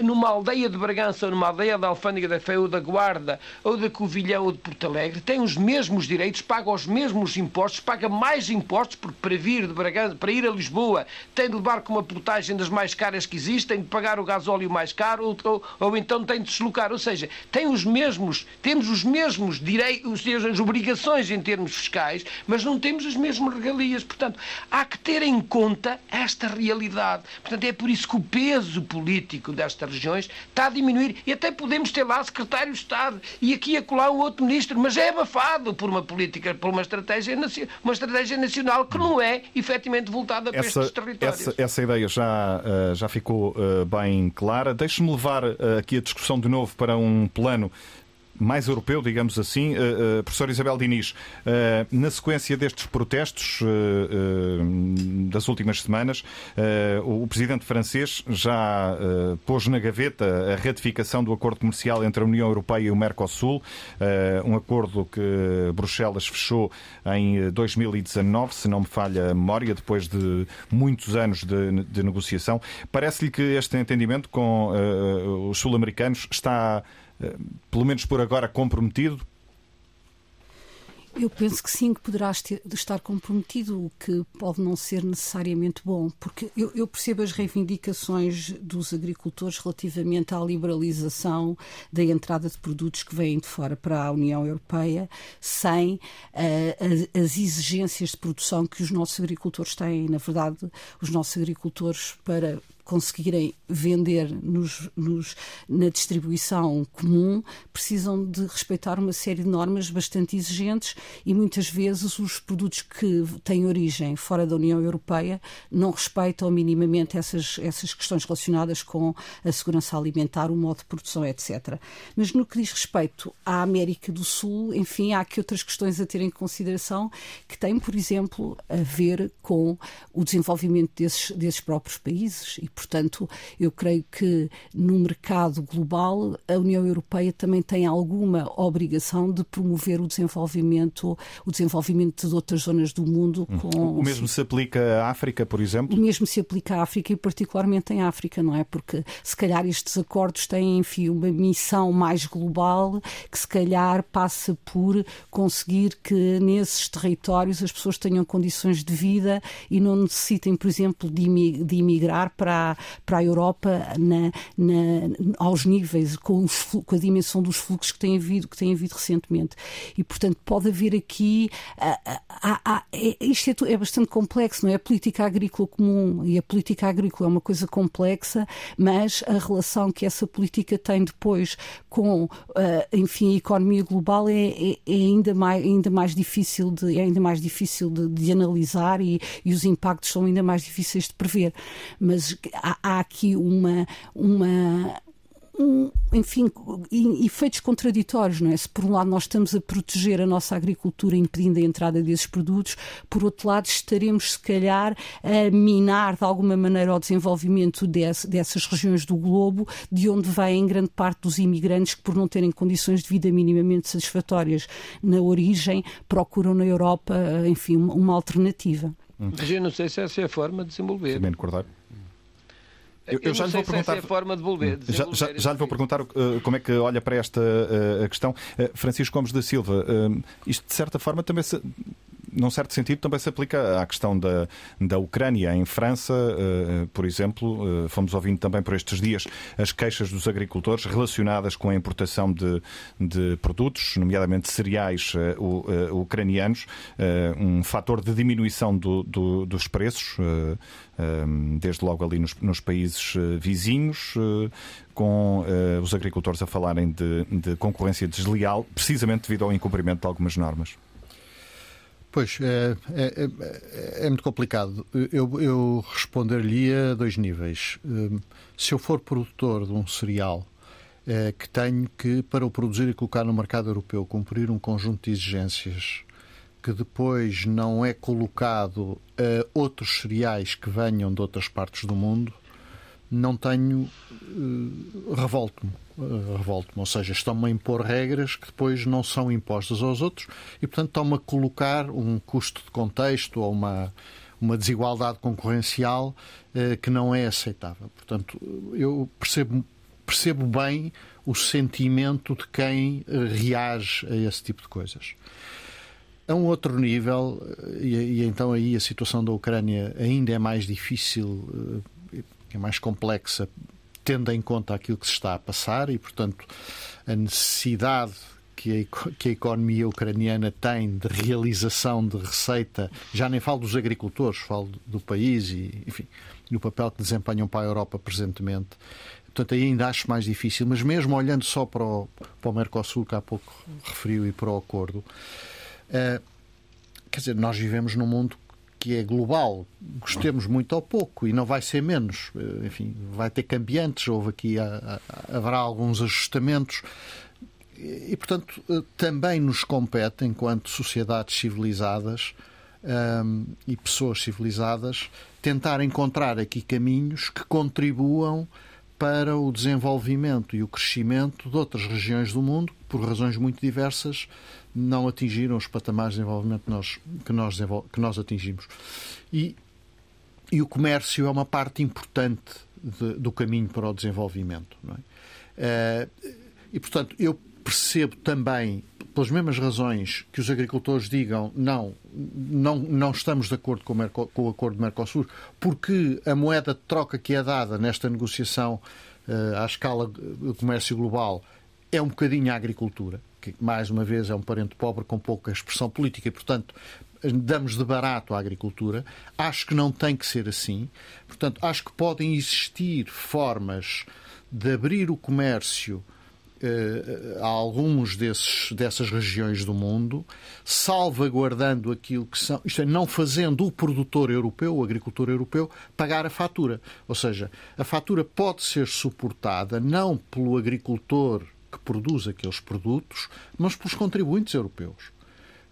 numa aldeia de Bragança ou numa aldeia da Alfândega da Fé ou da Guarda ou da Covilhã ou de Porto Alegre tem os mesmos direitos, paga os mesmos impostos, paga mais impostos porque para vir de Bragança, para ir a Lisboa tem de levar com uma portagem das mais caras que existem, de pagar o gasóleo mais caro ou, ou, ou então tem de deslocar. Ou seja, tem os mesmos, temos os mesmos direitos, as obrigações em termos fiscais, mas não temos as mesmas regalias. Portanto, há que ter em conta esta realidade. Portanto, é por isso que o peso político destas regiões está a diminuir. E até podemos ter lá secretário de Estado e aqui e acolá um outro ministro, mas é abafado por uma política, por uma estratégia, uma estratégia nacional que não é efetivamente voltada para essa, estes territórios. Essa, essa ideia já, eh, já ficou eh, bem clara. Deixe-me levar eh, aqui a discussão de novo para um plano mais europeu, digamos assim. Uh, uh, professor Isabel Diniz, uh, na sequência destes protestos das últimas semanas, o presidente francês já pôs na gaveta a ratificação do acordo comercial entre a União Europeia e o Mercosul, um acordo que Bruxelas fechou em 2019, se não me falha a memória, depois de muitos anos de, de negociação. Parece-lhe que este entendimento com os sul-americanos está pelo menos por agora, comprometido? Eu penso que sim, que poderá estar comprometido, o que pode não ser necessariamente bom, porque eu, eu, percebo as reivindicações dos agricultores relativamente à liberalização da entrada de produtos que vêm de fora para a União Europeia, sem uh, as exigências de produção que os nossos agricultores têm. Na verdade, os nossos agricultores, para conseguirem vender nos, nos, na distribuição comum, precisam de respeitar uma série de normas bastante exigentes e muitas vezes os produtos que têm origem fora da União Europeia não respeitam minimamente essas, essas questões relacionadas com a segurança alimentar, o modo de produção, etc. Mas no que diz respeito à América do Sul, enfim, há aqui outras questões a ter em consideração que têm, por exemplo, a ver com o desenvolvimento desses, desses próprios países e Portanto, eu creio que no mercado global a União Europeia também tem alguma obrigação de promover o desenvolvimento, o desenvolvimento de outras zonas do mundo. Hum. Com... O mesmo se aplica à África, por exemplo? O mesmo se aplica à África e particularmente em África, não é? Porque se calhar estes acordos têm, enfim, uma missão mais global que se calhar passa por conseguir que nesses territórios as pessoas tenham condições de vida e não necessitem, por exemplo, de imigrar para para, a Europa na, na, aos níveis, com, os, com, a dimensão dos fluxos que tem havido, que tem havido recentemente. E, portanto, pode haver aqui. É, isto é, é, bastante complexo, não é? A política agrícola comum e a política agrícola é uma coisa complexa, mas a relação que essa política tem depois com, enfim, a economia global é, é, é ainda, mais, ainda mais difícil de, é ainda mais difícil de, de analisar e, e os impactos são ainda mais difíceis de prever. Mas há, há aqui uma, uma um, enfim, efeitos contraditórios, não é? Se por um lado nós estamos a proteger a nossa agricultura impedindo a entrada desses produtos, por outro lado estaremos se calhar a minar de alguma maneira o desenvolvimento desse, dessas regiões do globo, de onde vêm grande parte dos imigrantes que por não terem condições de vida minimamente satisfatórias na origem, procuram na Europa, enfim, uma alternativa. Mas eu não sei se essa é a forma de desenvolver. Simene Cordeiro. Eu, eu já lhe vou perguntar. É forma de devolver, já, já, já, lhe vou perguntar uh, como é que olha para esta uh, questão. Uh, Francisco Gomes da Silva, isto de certa forma também se, num certo sentido, também se aplica à questão da, da Ucrânia. Em França, por exemplo, fomos ouvindo também por estes dias as queixas dos agricultores relacionadas com a importação de, de produtos, nomeadamente cereais ucranianos, um fator de diminuição do, do, dos preços desde logo ali nos, nos países eh, vizinhos, eh, com eh, os agricultores a falarem de, de concorrência desleal, precisamente devido ao incumprimento de algumas normas. Pois, é, é, é, é, muito complicado. Eu, eu responder-lhe a dois níveis. Se eu for produtor de um cereal é, que tenho que, para o produzir e colocar no mercado europeu, cumprir um conjunto de exigências que depois não é colocado a outros cereais que venham de outras partes do mundo, não tenho uh, revolto-me. Uh, revolto-me, ou seja, estão-me a impor regras que depois não são impostas aos outros e, portanto, estão-me a colocar um custo de contexto ou uma, uma desigualdade concorrencial uh, que não é aceitável. Portanto, eu percebo, percebo bem o sentimento de quem reage a esse tipo de coisas. A um outro nível, e, e, então aí a situação da Ucrânia ainda é mais difícil, é mais complexa, tendo em conta aquilo que se está a passar e, portanto, a necessidade que a, que a economia ucraniana tem de realização de receita, já nem falo dos agricultores, falo do país e, enfim, e o papel que desempenham para a Europa presentemente. Portanto, aí ainda acho mais difícil, mas mesmo olhando só para o, para o Mercosul, que há pouco referiu, e para o acordo, Uh, quer dizer, nós vivemos num mundo que é global, gostemos muito ou pouco, e não vai ser menos. Eh, enfim, vai ter cambiantes, houve aqui, haverá alguns ajustamentos. E, portanto, eh, também nos compete, enquanto sociedades civilizadas um, e pessoas civilizadas, tentar encontrar aqui caminhos que contribuam para o desenvolvimento e o crescimento de outras regiões do mundo, por razões muito diversas, não atingiram os patamares de desenvolvimento que nós, que nós, que nós atingimos. E, e o comércio é uma parte importante de, do caminho para o desenvolvimento. É? Uh, E, portanto, eu percebo também, pelas mesmas razões, que os agricultores digam não, não, não estamos de acordo com o, Merco, com o acordo de Mercosul, porque a moeda de troca que é dada nesta negociação uh, à escala do comércio global é um bocadinho a agricultura, que mais uma vez é um parente pobre com pouca expressão política e, portanto, damos de barato à agricultura. Acho que não tem que ser assim. Portanto, acho que podem existir formas de abrir o comércio uh, a alguns desses, dessas regiões do mundo, salvaguardando aquilo que são, isto é, não fazendo o produtor europeu, o agricultor europeu, pagar a fatura. Ou seja, a fatura pode ser suportada não pelo agricultor que produz aqueles produtos, mas pelos contribuintes europeus.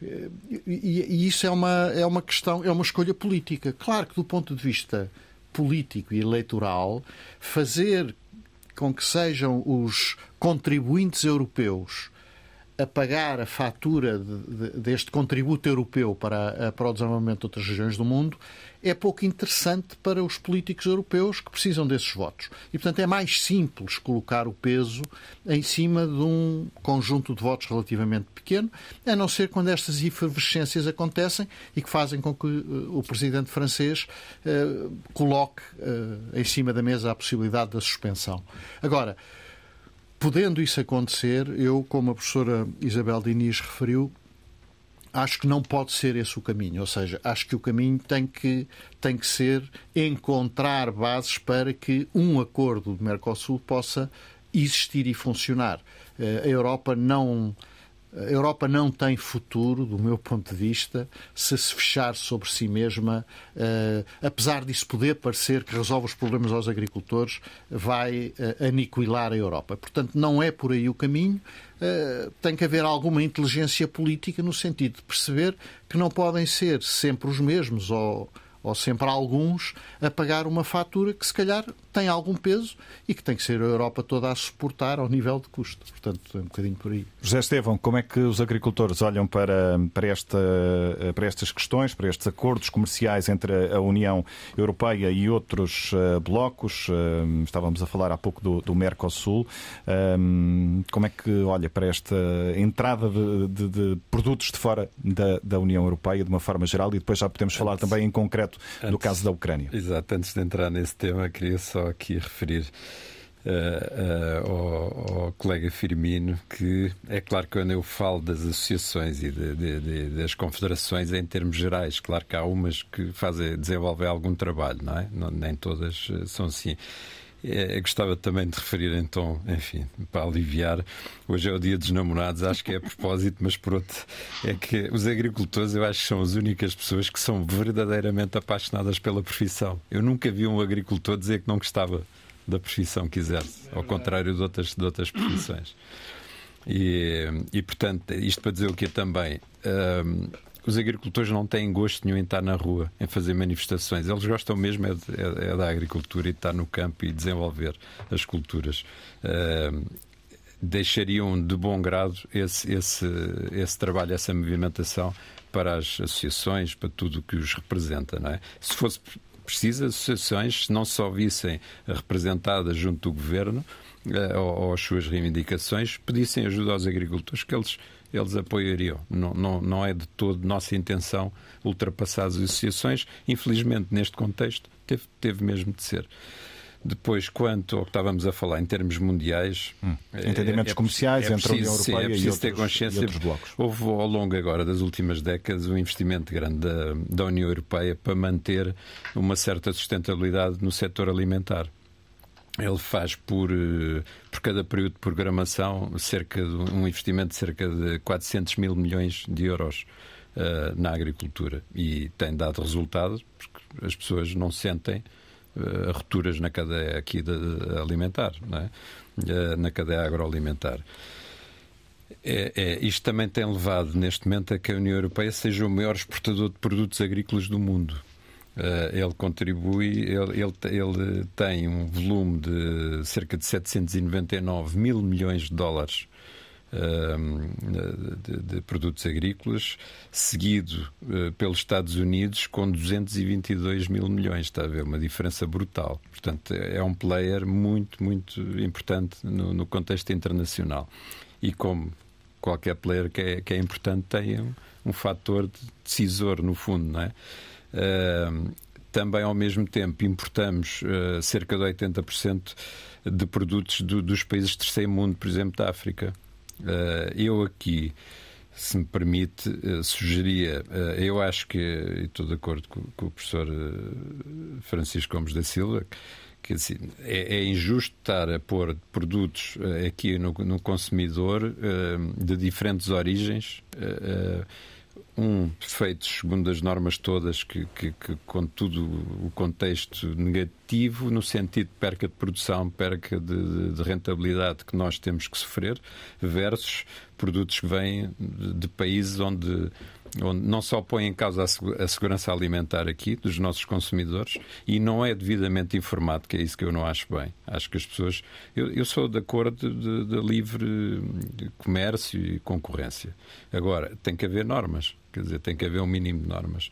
E, e, isso é uma, é uma questão, é uma escolha política. Claro que, do ponto de vista político e eleitoral, fazer com que sejam os contribuintes europeus a pagar a fatura de, de, deste contributo europeu para, para o desenvolvimento de outras regiões do mundo é pouco interessante para os políticos europeus que precisam desses votos. E, portanto, é mais simples colocar o peso em cima de um conjunto de votos relativamente pequeno, a não ser quando estas efervescências acontecem e que fazem com que uh, o presidente francês uh, coloque uh, em cima da mesa a possibilidade da suspensão. Agora, podendo isso acontecer, eu, como a professora Isabel Diniz referiu, acho que não pode ser esse o caminho. Ou seja, acho que o caminho tem que, tem que ser encontrar bases para que um acordo do Mercosul possa existir e funcionar. Eh, a Europa não a Europa não tem futuro, do meu ponto de vista, se se fechar sobre si mesma. Uh, apesar disso poder parecer que resolve os problemas aos agricultores, vai uh, aniquilar a Europa. Portanto, não é por aí o caminho. Uh, tem que haver alguma inteligência política no sentido de perceber que não podem ser sempre os mesmos ou ou sempre alguns, a pagar uma fatura que se calhar tem algum peso e que tem que ser a Europa toda a suportar ao nível de custo. Portanto, é um bocadinho por aí. José Estevão, como é que os agricultores olham para, para, esta, para estas questões, para estes acordos comerciais entre a União Europeia e outros uh, blocos? Uh, estávamos a falar há pouco do, do Mercosul. Uh, como é que olha para esta entrada de, de, de produtos de fora da, da União Europeia de uma forma geral e depois já podemos falar também em concreto antes, do caso da Ucrânia. Exato, antes de entrar nesse tema, queria só aqui referir Uh, uh, ao, ao, colega Firmino que é claro que quando eu falo das associações e de, de, de, das confederações em termos gerais, claro que há umas que fazem, desenvolvem algum trabalho, não é? Não, nem todas são assim. É, gostava também de referir, então, enfim, para aliviar, hoje é o dia dos namorados, acho que é a propósito, mas por outro, é que os agricultores, eu acho que são as únicas pessoas que são verdadeiramente apaixonadas pela profissão. Eu nunca vi um agricultor dizer que não gostava da profissão que exerce, ao contrário de outras, de outras profissões. E, e, portanto, isto para dizer o que também. Um, os agricultores não têm gosto nenhum em estar na rua, em fazer manifestações. Eles gostam mesmo é, de, é, é da agricultura e de estar no campo e desenvolver as culturas. Uh, deixariam de bom grado esse, esse, esse trabalho, essa movimentação para as associações, para tudo o que os representa. Não é? Se fosse preciso, as associações, se não só vissem representadas junto do governo uh, ou, ou as suas reivindicações, pedissem ajuda aos agricultores, que eles eles apoiariam. Não, não, não é de todo nossa intenção ultrapassar as associações. Infelizmente, neste contexto, teve, teve mesmo de ser. Depois, quanto ao que estávamos a falar em termos mundiais, hum. É, entendimentos é, é, comerciais é preciso, entre a União Europeia sim, é e, outros, ter consciência, e outros blocos. Houve ao longo agora das últimas décadas um investimento grande da, da União Europeia para manter uma certa sustentabilidade no setor alimentar ele faz por, eh, por cada período de programação cerca de um investimento de cerca de 400 mil milhões de euros uh, na agricultura e tem dado resultados porque as pessoas não sentem uh, rupturas na cadeia aqui de, alimentar, é? uh, na cadeia agroalimentar. É, é, isto também tem levado neste momento a que a União Europeia seja o maior exportador de produtos agrícolas do mundo. Uh, ele contribui, ele, ele, ele, tem um volume de cerca de 799 mil milhões de dólares de, de, produtos agrícolas, seguido pelos Estados Unidos com 222 mil milhões. Está a ver? Uma diferença brutal. Portanto, é um player muito, muito importante no, no contexto internacional. E como qualquer player que é, que é importante tem um, um fator decisor, no fundo, não é? Também, ao mesmo tempo, importamos uh, cerca de 80% de produtos do, dos países de terceiro mundo, por exemplo, da África. Uh, eu aqui, se me permite, uh, sugeria, eu acho que, e estou de acordo com, com o professor Francisco Gomes da Silva, que assim, é, é, injusto estar a pôr produtos aqui no, no consumidor de diferentes origens um, feitos segundo as normas todas, que, que, que, com tudo o contexto negativo, no sentido de perca de produção, perca de, de rentabilidade que nós temos que sofrer, versus produtos que vêm de, de países onde onde não só põe em causa a segurança alimentar aqui dos nossos consumidores e não é devidamente informado, que é isso que eu não acho bem. Acho que as pessoas. Eu, eu sou de acordo de, de livre comércio e concorrência. Agora, tem que haver normas, quer dizer, tem que haver um mínimo de normas.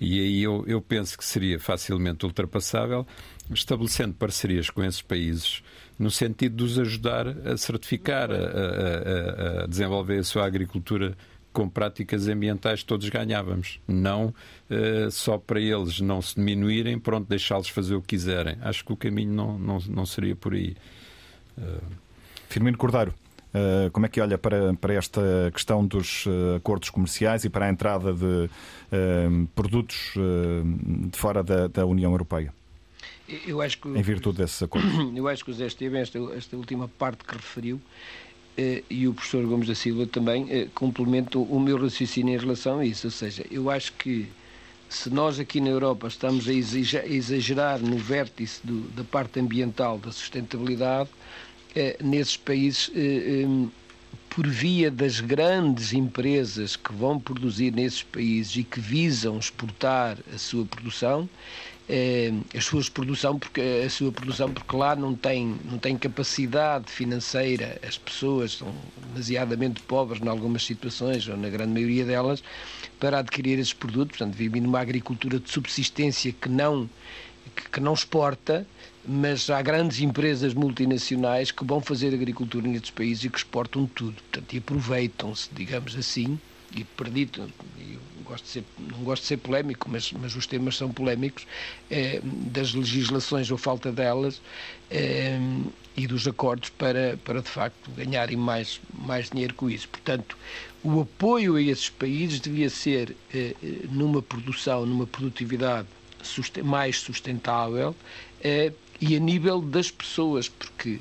E aí eu, eu penso que seria facilmente ultrapassável estabelecendo parcerias com esses países no sentido de os ajudar a certificar, a, a, a desenvolver a sua agricultura com práticas ambientais todos ganhávamos. Não uh, só para eles não se diminuírem, pronto, deixá-los fazer o que quiserem. Acho que o caminho não, não, não seria por aí. Uh... Firmino Cordeiro. Uh, como é que olha para, para esta questão dos uh, acordos comerciais e para a entrada de uh, produtos de fora da, da, União Europeia? Eu acho que, em virtude desses acordos. Eu acho que o Zé Esteban, esta, esta última parte que referiu, eh, e o professor Gomes da Silva também eh, complementam o meu raciocínio em relação a isso. Ou seja, eu acho que se nós aqui na Europa estamos a exagerar no vértice do, da parte ambiental, da sustentabilidade, eh, nesses países, por via das grandes empresas que vão produzir nesses países e que visam exportar a sua produção, eh, a sua produção porque a sua produção porque lá não tem não tem capacidade financeira. As pessoas são demasiadamente pobres em algumas situações ou na grande maioria delas para adquirir esses produtos. Portanto vivem numa agricultura de subsistência que não que, que não exporta mas há grandes empresas multinacionais que vão fazer agricultura nestes países e que exportam tudo portanto e aproveitam-se digamos assim e perdido gosto de ser, não gosto de ser polémico, mas, mas os temas são polémicos, eh, das legislações ou falta delas eh, e dos acordos para, para de facto ganharem mais, mais dinheiro com isso. Portanto, o apoio a esses países devia ser eh, numa produção, numa produtividade mais sustentável e a nível das pessoas, porque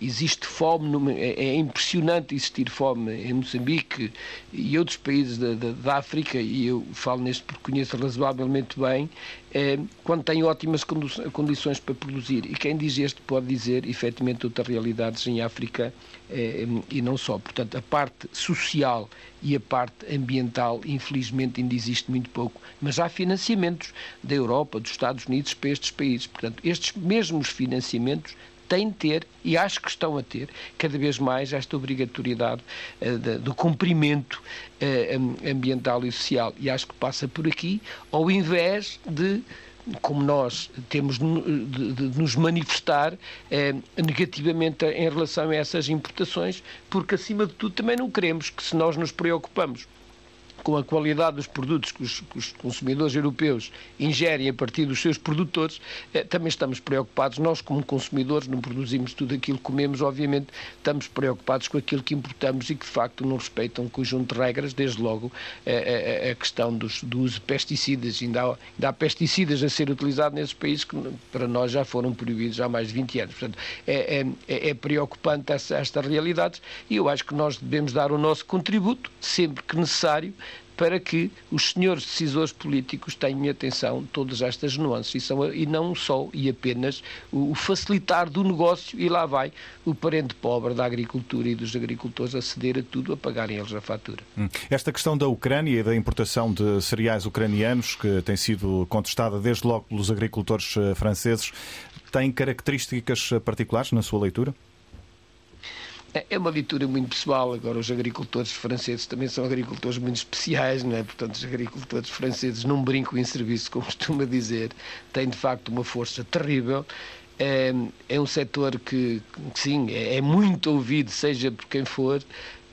existe fome, é, é impressionante existir fome em Moçambique e outros países da, da, da África, e eu falo neste porque conheço razoavelmente bem, é, quando têm ótimas condições para produzir. E quem diz este pode dizer, efetivamente, outras realidades em África é, e não só. Portanto, a parte social e a parte ambiental, infelizmente, ainda existe muito pouco. Mas há financiamentos da Europa, dos Estados Unidos para estes países. Portanto, estes mesmos financiamentos têm de ter, e acho que estão a ter, cada vez mais esta obrigatoriedade uh, de, do cumprimento uh, ambiental e social. E acho que passa por aqui, ao invés de como nós temos de, de nos manifestar eh, negativamente em relação a essas importações, porque acima de tudo também não queremos que se nós nos preocupamos com a qualidade dos produtos que os, que os, consumidores europeus ingerem a partir dos seus produtores, eh, também estamos preocupados. Nós, como consumidores, não produzimos tudo aquilo que comemos, obviamente, estamos preocupados com aquilo que importamos e que, de facto, não respeitam um conjunto de regras, desde logo eh, a, eh, eh, a questão dos, do uso de pesticidas. Ainda há, ainda há pesticidas a ser utilizados nesses países que, para nós, já foram proibidos há mais de 20 anos. Portanto, é, é, é preocupante essa, esta realidade e eu acho que nós devemos dar o nosso contributo, sempre que necessário, para que os senhores decisores políticos tenham atenção a todas estas nuances e, são, e não só e apenas o, facilitar do negócio e lá vai o parente pobre da agricultura e dos agricultores a ceder a tudo, a pagarem eles a fatura. Hum. Esta questão da Ucrânia e da importação de cereais ucranianos, que tem sido contestada desde logo pelos agricultores eh, franceses, tem características particulares na sua leitura? É, é uma leitura muito pessoal. Agora, os agricultores franceses também são agricultores muito especiais, não é? Portanto, os agricultores franceses não brincam em serviço, como costuma dizer, têm de facto uma força terrível. É, é um setor que, sim, é, é muito ouvido, seja por quem for,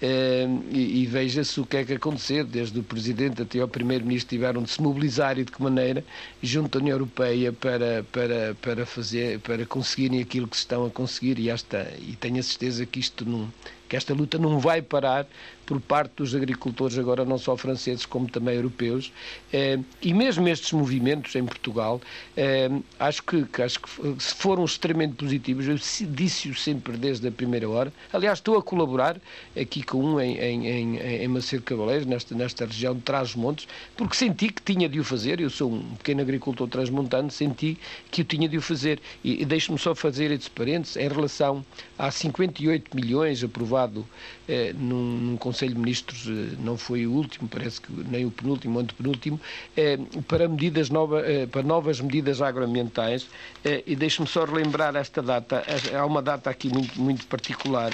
e, e veja-se o que é que aconteceu, desde o Presidente até ao Primeiro-Ministro tiveram de se mobilizar e de que maneira, junto à União Europeia, para, para, para, fazer, para conseguirem aquilo que estão a conseguir. E, esta, e tenho a certeza que isto não, que esta luta não vai parar por parte dos agricultores, agora não só franceses como também europeus, eh, e mesmo estes movimentos em Portugal, eh, acho que, acho que foram extremamente positivos. Eu disse-o sempre desde a primeira hora. Aliás, estou a colaborar aqui com um em, em, em, em Macedo Cavaleiros, nesta, nesta região de Trás-os-Montes, porque senti que tinha de o fazer. Eu sou um pequeno agricultor transmontano, senti que o tinha de o fazer. E, e deixe-me só fazer estes parênteses em relação a 58 milhões aprovado eh, num, num Conselho de Ministros, eh, não foi o último, parece que nem o penúltimo, antepenúltimo, eh, para, medidas nova, eh, para novas medidas agroambientais. E deixe-me só relembrar esta data, há uma data aqui muito, muito particular,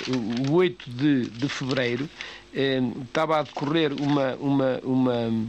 o 8 de, de fevereiro, estava a decorrer uma, uma, uma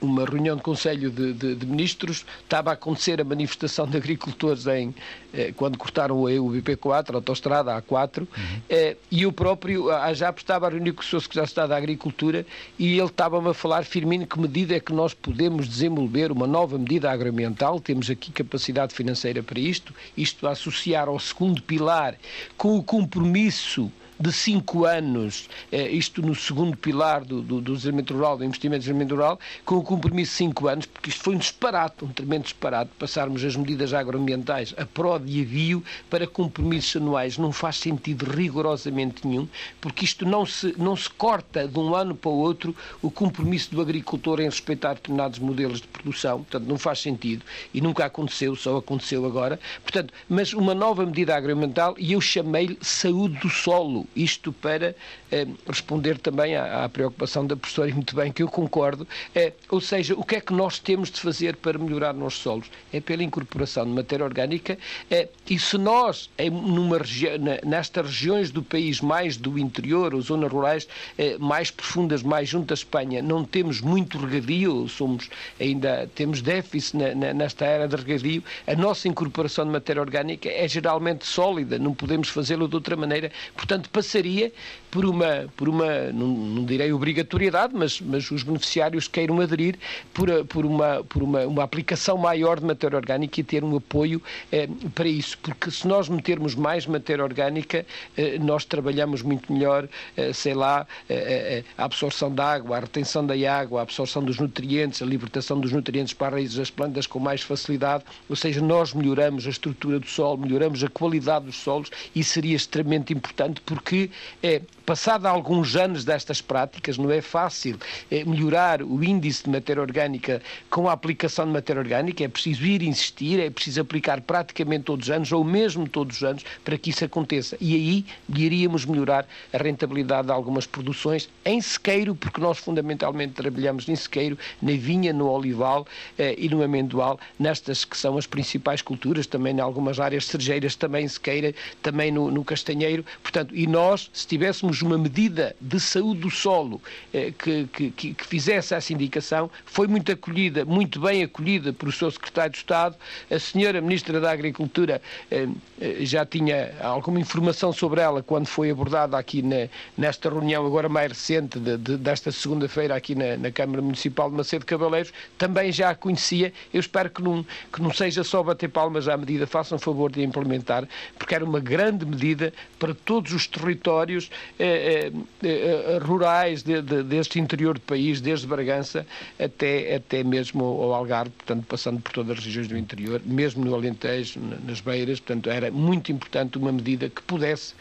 uma reunião de Conselho de, de, de, Ministros, estava a acontecer a manifestação de agricultores em, eh, quando cortaram o BP4, a autostrada A4, uhum. eh, e eu próprio ah, já estava a reunir com o Sr. Secretário da Agricultura e ele estava-me a falar firmemente que medida é que nós podemos desenvolver uma nova medida agroambiental, temos aqui capacidade financeira para isto, isto a associar ao segundo pilar com o compromisso de cinco anos, eh, isto no segundo pilar do, do, do desenvolvimento rural, do investimento em desenvolvimento rural, com o compromisso de cinco anos, porque isto foi um disparate, um tremendo disparate, passarmos as medidas agroambientais a pró e a bio para compromissos anuais. Não faz sentido rigorosamente nenhum, porque isto não se, não se corta de um ano para o outro o compromisso do agricultor em respeitar determinados modelos de produção, portanto não faz sentido e nunca aconteceu, só aconteceu agora. Portanto, mas uma nova medida agroambiental e eu chamei-lhe saúde do solo isto para eh, responder também à, à, preocupação da professora, e muito bem, que eu concordo. Eh, ou seja, o que é que nós temos de fazer para melhorar nos solos? É pela incorporação de matéria orgânica eh, e se nós, em, numa regi nestas regiões do país mais do interior, ou zonas rurais eh, mais profundas, mais junto à Espanha, não temos muito regadio, somos ainda temos déficit na, na, nesta era de regadio, a nossa incorporação de matéria orgânica é geralmente sólida, não podemos fazê-lo de outra maneira. Portanto, passaria por uma, por uma não, não direi obrigatoriedade, mas, mas os beneficiários queiram aderir por, por, uma, por uma, uma aplicação maior de matéria orgânica e ter um apoio eh, para isso, porque se nós metermos mais matéria orgânica, eh, nós trabalhamos muito melhor, eh, sei lá, eh, eh, a absorção da água, a retenção da água, a absorção dos nutrientes, a libertação dos nutrientes para as raízes das plantas com mais facilidade, ou seja, nós melhoramos a estrutura do solo, melhoramos a qualidade dos solos e seria extremamente importante porque é passado alguns anos destas práticas, não é fácil é, melhorar o índice de matéria orgânica com a aplicação de matéria orgânica, é preciso ir insistir, é preciso aplicar praticamente todos os anos, ou mesmo todos os anos, para que isso aconteça. E aí iríamos melhorar a rentabilidade de algumas produções em sequeiro, porque nós fundamentalmente trabalhamos em sequeiro, na vinha, no olival eh, e no amendoal, nestas que são as principais culturas, também em algumas áreas cerejeiras, também sequeira, também no, no castanheiro. Portanto, e nós, se tivéssemos uma medida de saúde do solo eh, que, que, que, fizesse essa indicação, foi muito acolhida, muito bem acolhida por o seu secretário de Estado. A senhora Ministra da Agricultura eh, eh, já tinha alguma informação sobre ela quando foi abordada aqui na, nesta reunião, agora mais recente, de, de, desta segunda-feira, aqui na, na, Câmara Municipal de Macedo Cabaleiros, também já a conhecia. Eu espero que não, que não seja só bater palmas à medida, façam favor de implementar, porque era uma grande medida para todos os territórios eh, eh, eh, rurais de, de, deste interior do país, desde Bragança até, até mesmo ao Algarve, portanto, passando por todas as regiões do interior, mesmo no Alentejo, nas Beiras, portanto, era muito importante uma medida que pudesse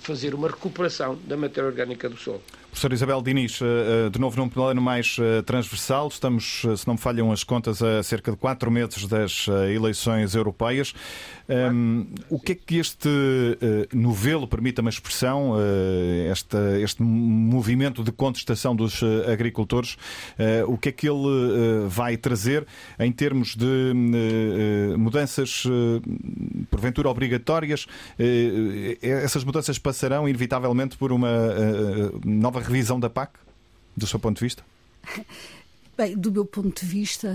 fazer uma recuperação da matéria orgânica do solo. Professora Isabel Diniz, eh, eh, de novo num plano mais eh, transversal, estamos, se não me falham as contas, a cerca de quatro meses das eleições europeias. Um, o que é que este novelo, permita-me a expressão, este, este movimento de contestação dos agricultores, o que é que ele vai trazer em termos de mudanças, porventura obrigatórias? essas mudanças passarão, inevitavelmente, por uma nova revisão da PAC, do seu ponto de vista? Bem, do meu ponto de vista,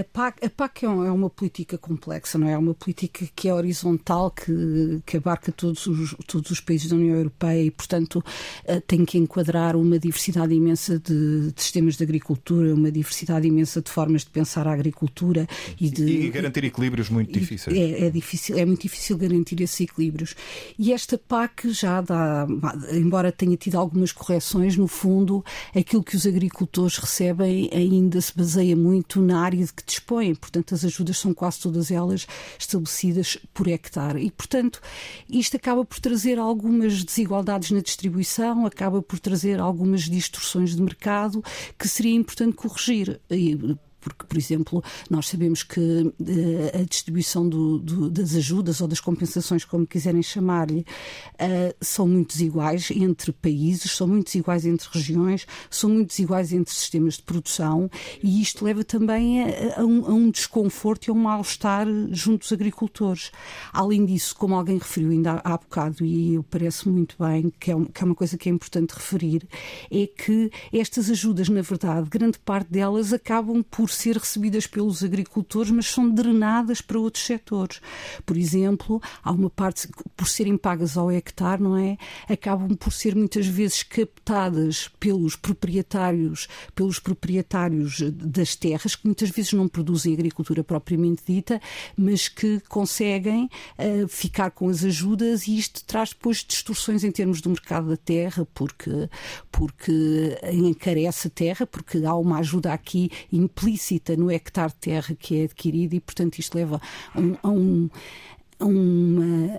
a PAC, a PAC é, é uma política complexa, não é? É uma política que é horizontal, que, que abarca todos os, todos os países da União Europeia e, portanto, eh, tem que enquadrar uma diversidade imensa de, de sistemas de agricultura, uma diversidade imensa de formas de pensar a agricultura e de. E garantir equilíbrios muito difíceis. É, é, difícil, é muito difícil garantir esses equilíbrios. E esta PAC já dá, embora tenha tido algumas correções, no fundo, aquilo que os agricultores recebem ainda se baseia muito na área de que dispõem, portanto, as ajudas são quase todas elas estabelecidas por hectare. E, portanto, isto acaba por trazer algumas desigualdades na distribuição, acaba por trazer algumas distorções de mercado que seria importante corrigir. E, porque, por exemplo, nós sabemos que uh, a distribuição do, do, das ajudas ou das compensações, como quiserem chamar-lhe, uh, são muito desiguais entre países, são muito desiguais entre regiões, são muito desiguais entre sistemas de produção e isto leva também a, a, um, a um, desconforto e a um mal-estar junto dos agricultores. Além disso, como alguém referiu ainda há, há bocado, e parece muito bem, que é, um, que é uma coisa que é importante referir, é que estas ajudas, na verdade, grande parte delas acabam por ser recebidas pelos agricultores, mas são drenadas para outros setores. Por exemplo, há uma parte, por serem pagas ao hectare, não é? Acabam por ser muitas vezes captadas pelos proprietários, pelos proprietários das terras, que muitas vezes não produzem agricultura propriamente dita, mas que conseguem uh, ficar com as ajudas e isto traz depois distorções em termos do mercado da terra, porque, porque encarece a terra, porque há uma ajuda aqui implícita implícita no hectare de terra que é adquirido e, portanto, isto leva a um, a um,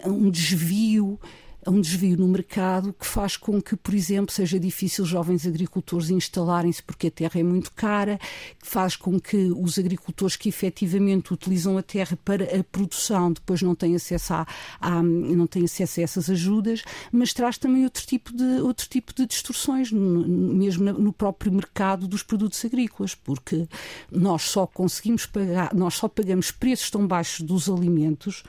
a a um desvio a um desvio no mercado que faz com que, por exemplo, seja difícil jovens agricultores instalarem-se porque a terra é muito cara, que faz com que os agricultores que efetivamente utilizam a terra para a produção depois não têm acesso a, a não têm acesso a essas ajudas, mas traz também outro tipo de, outro tipo de distorções, mesmo no próprio mercado dos produtos agrícolas, porque nós só conseguimos pagar, nós só pagamos preços tão baixos dos alimentos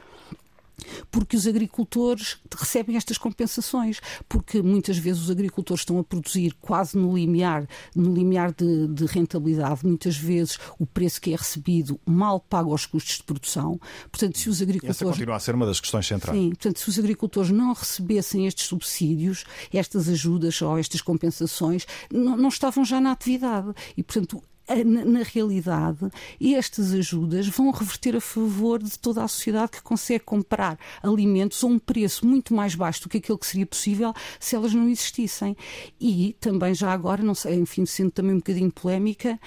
porque os agricultores recebem estas compensações, porque muitas vezes os agricultores estão a produzir quase no limiar, no limiar de, de rentabilidade, muitas vezes o preço que é recebido mal paga os custos de produção. Portanto, se os agricultores. Essa continua a ser uma das questões centrais. Sim, portanto, se os agricultores não recebessem estes subsídios, estas ajudas ou estas compensações, não, não estavam já na atividade. E, portanto, na realidade, estas ajudas vão reverter a favor de toda a sociedade que consegue comprar alimentos a um preço muito mais baixo do que aquele que seria possível se elas não existissem. E também já agora, não sei, enfim, sendo também um bocadinho polémica,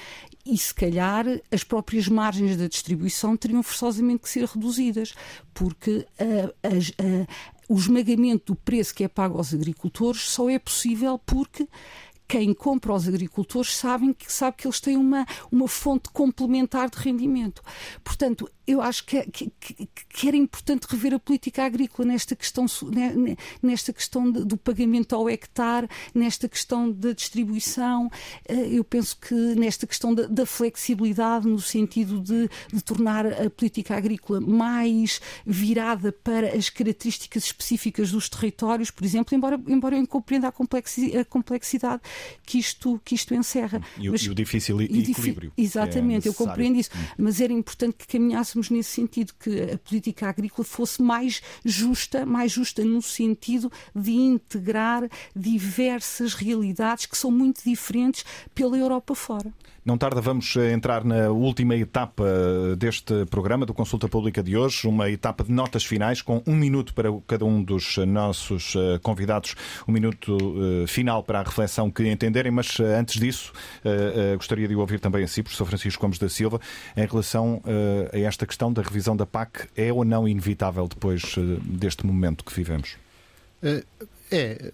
e se calhar as próprias margens da distribuição teriam forçosamente que ser reduzidas, porque o esmagamento do preço que é pago aos agricultores só é possível porque quem compra aos agricultores sabem que, sabe que eles têm uma, uma fonte complementar de rendimento. Portanto, eu acho que, que, que, era importante rever a política agrícola nesta questão, nesta questão do pagamento ao hectare, nesta questão da distribuição. Eh, eu penso que nesta questão da, da flexibilidade, no sentido de, de, tornar a política agrícola mais virada para as características específicas dos territórios, por exemplo, embora, embora eu compreenda a complexidade, a complexidade que, isto, que isto encerra. E, mas, e o difícil equilíbrio. Exatamente, é eu compreendo isso. Hum. Mas era importante que caminhássemos nesse sentido, que a política agrícola fosse mais justa, mais justa no sentido de integrar diversas realidades que são muito diferentes pela Europa fora. Não tarda, vamos eh, entrar na última etapa eh, deste programa do Consulta Pública de hoje, uma etapa de notas finais, com um minuto para cada um dos nossos eh, convidados, um minuto final para a reflexão que entenderem, mas antes disso, gostaria de ouvir também a si, professor Francisco Gomes da Silva, em relação a esta questão da revisão da PAC, é ou não inevitável depois deste momento que vivemos? É,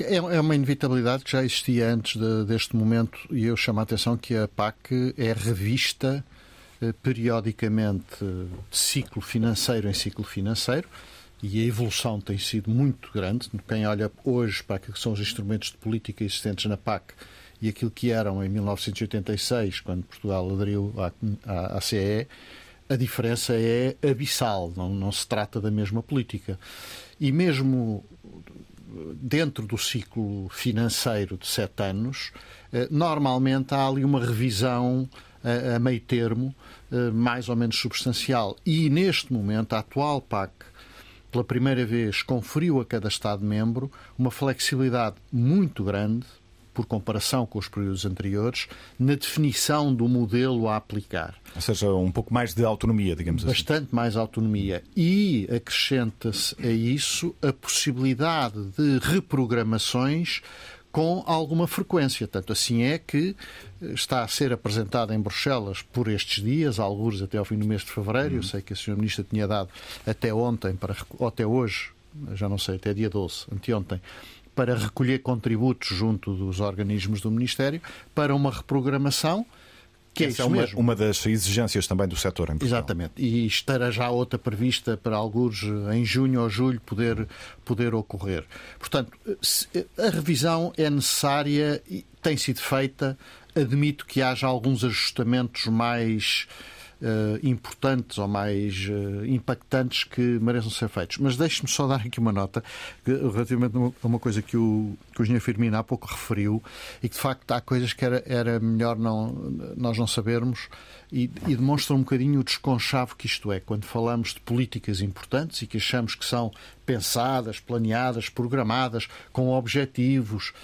é, é uma inevitabilidade que já existia antes de, deste momento e eu chamo a atenção que a PAC é revista eh, periodicamente de ciclo financeiro em ciclo financeiro e a evolução tem sido muito grande. Quem olha hoje para aquilo que são os instrumentos de política existentes na PAC e aquilo que eram em 1986, quando Portugal aderiu à, à, a diferença é abissal, não, não se trata da mesma política. E mesmo dentro do ciclo financeiro de sete anos, eh, normalmente há ali uma revisão a, meio termo, eh, mais ou menos substancial. E neste momento, a atual PAC, pela primeira vez, conferiu a cada Estado-membro uma flexibilidade muito grande, por comparação com os períodos anteriores, na definição do modelo a aplicar. Ou seja, um pouco mais de autonomia, digamos Bastante assim. Bastante mais autonomia. E acrescenta-se a isso a possibilidade de reprogramações com alguma frequência. Tanto assim é que eh, está a ser apresentada em Bruxelas por estes dias, alguns até ao fim do mês de fevereiro. Uhum. Eu sei que a Sra. Ministra tinha dado até ontem, para, ou até hoje, já não sei, até dia 12, anteontem, para recolher contributos junto dos organismos do Ministério para uma reprogramação. Que é Essa é, uma, uma das exigências também do setor em Portugal. Exatamente. E estará já outra prevista para alguns em junho ou julho poder, poder ocorrer. Portanto, a revisão é necessária e tem sido feita. Admito que haja alguns ajustamentos mais importantes ou mais uh, impactantes que mereçam ser feitos. Mas deixe-me só dar aqui uma nota que, relativamente a uma coisa que o, que o Firmino há pouco referiu e que de facto há coisas que era, era melhor não, nós não sabermos e, e demonstra um bocadinho o desconchavo que isto é quando falamos de políticas importantes e que achamos que são pensadas, planeadas, programadas, com objetivos,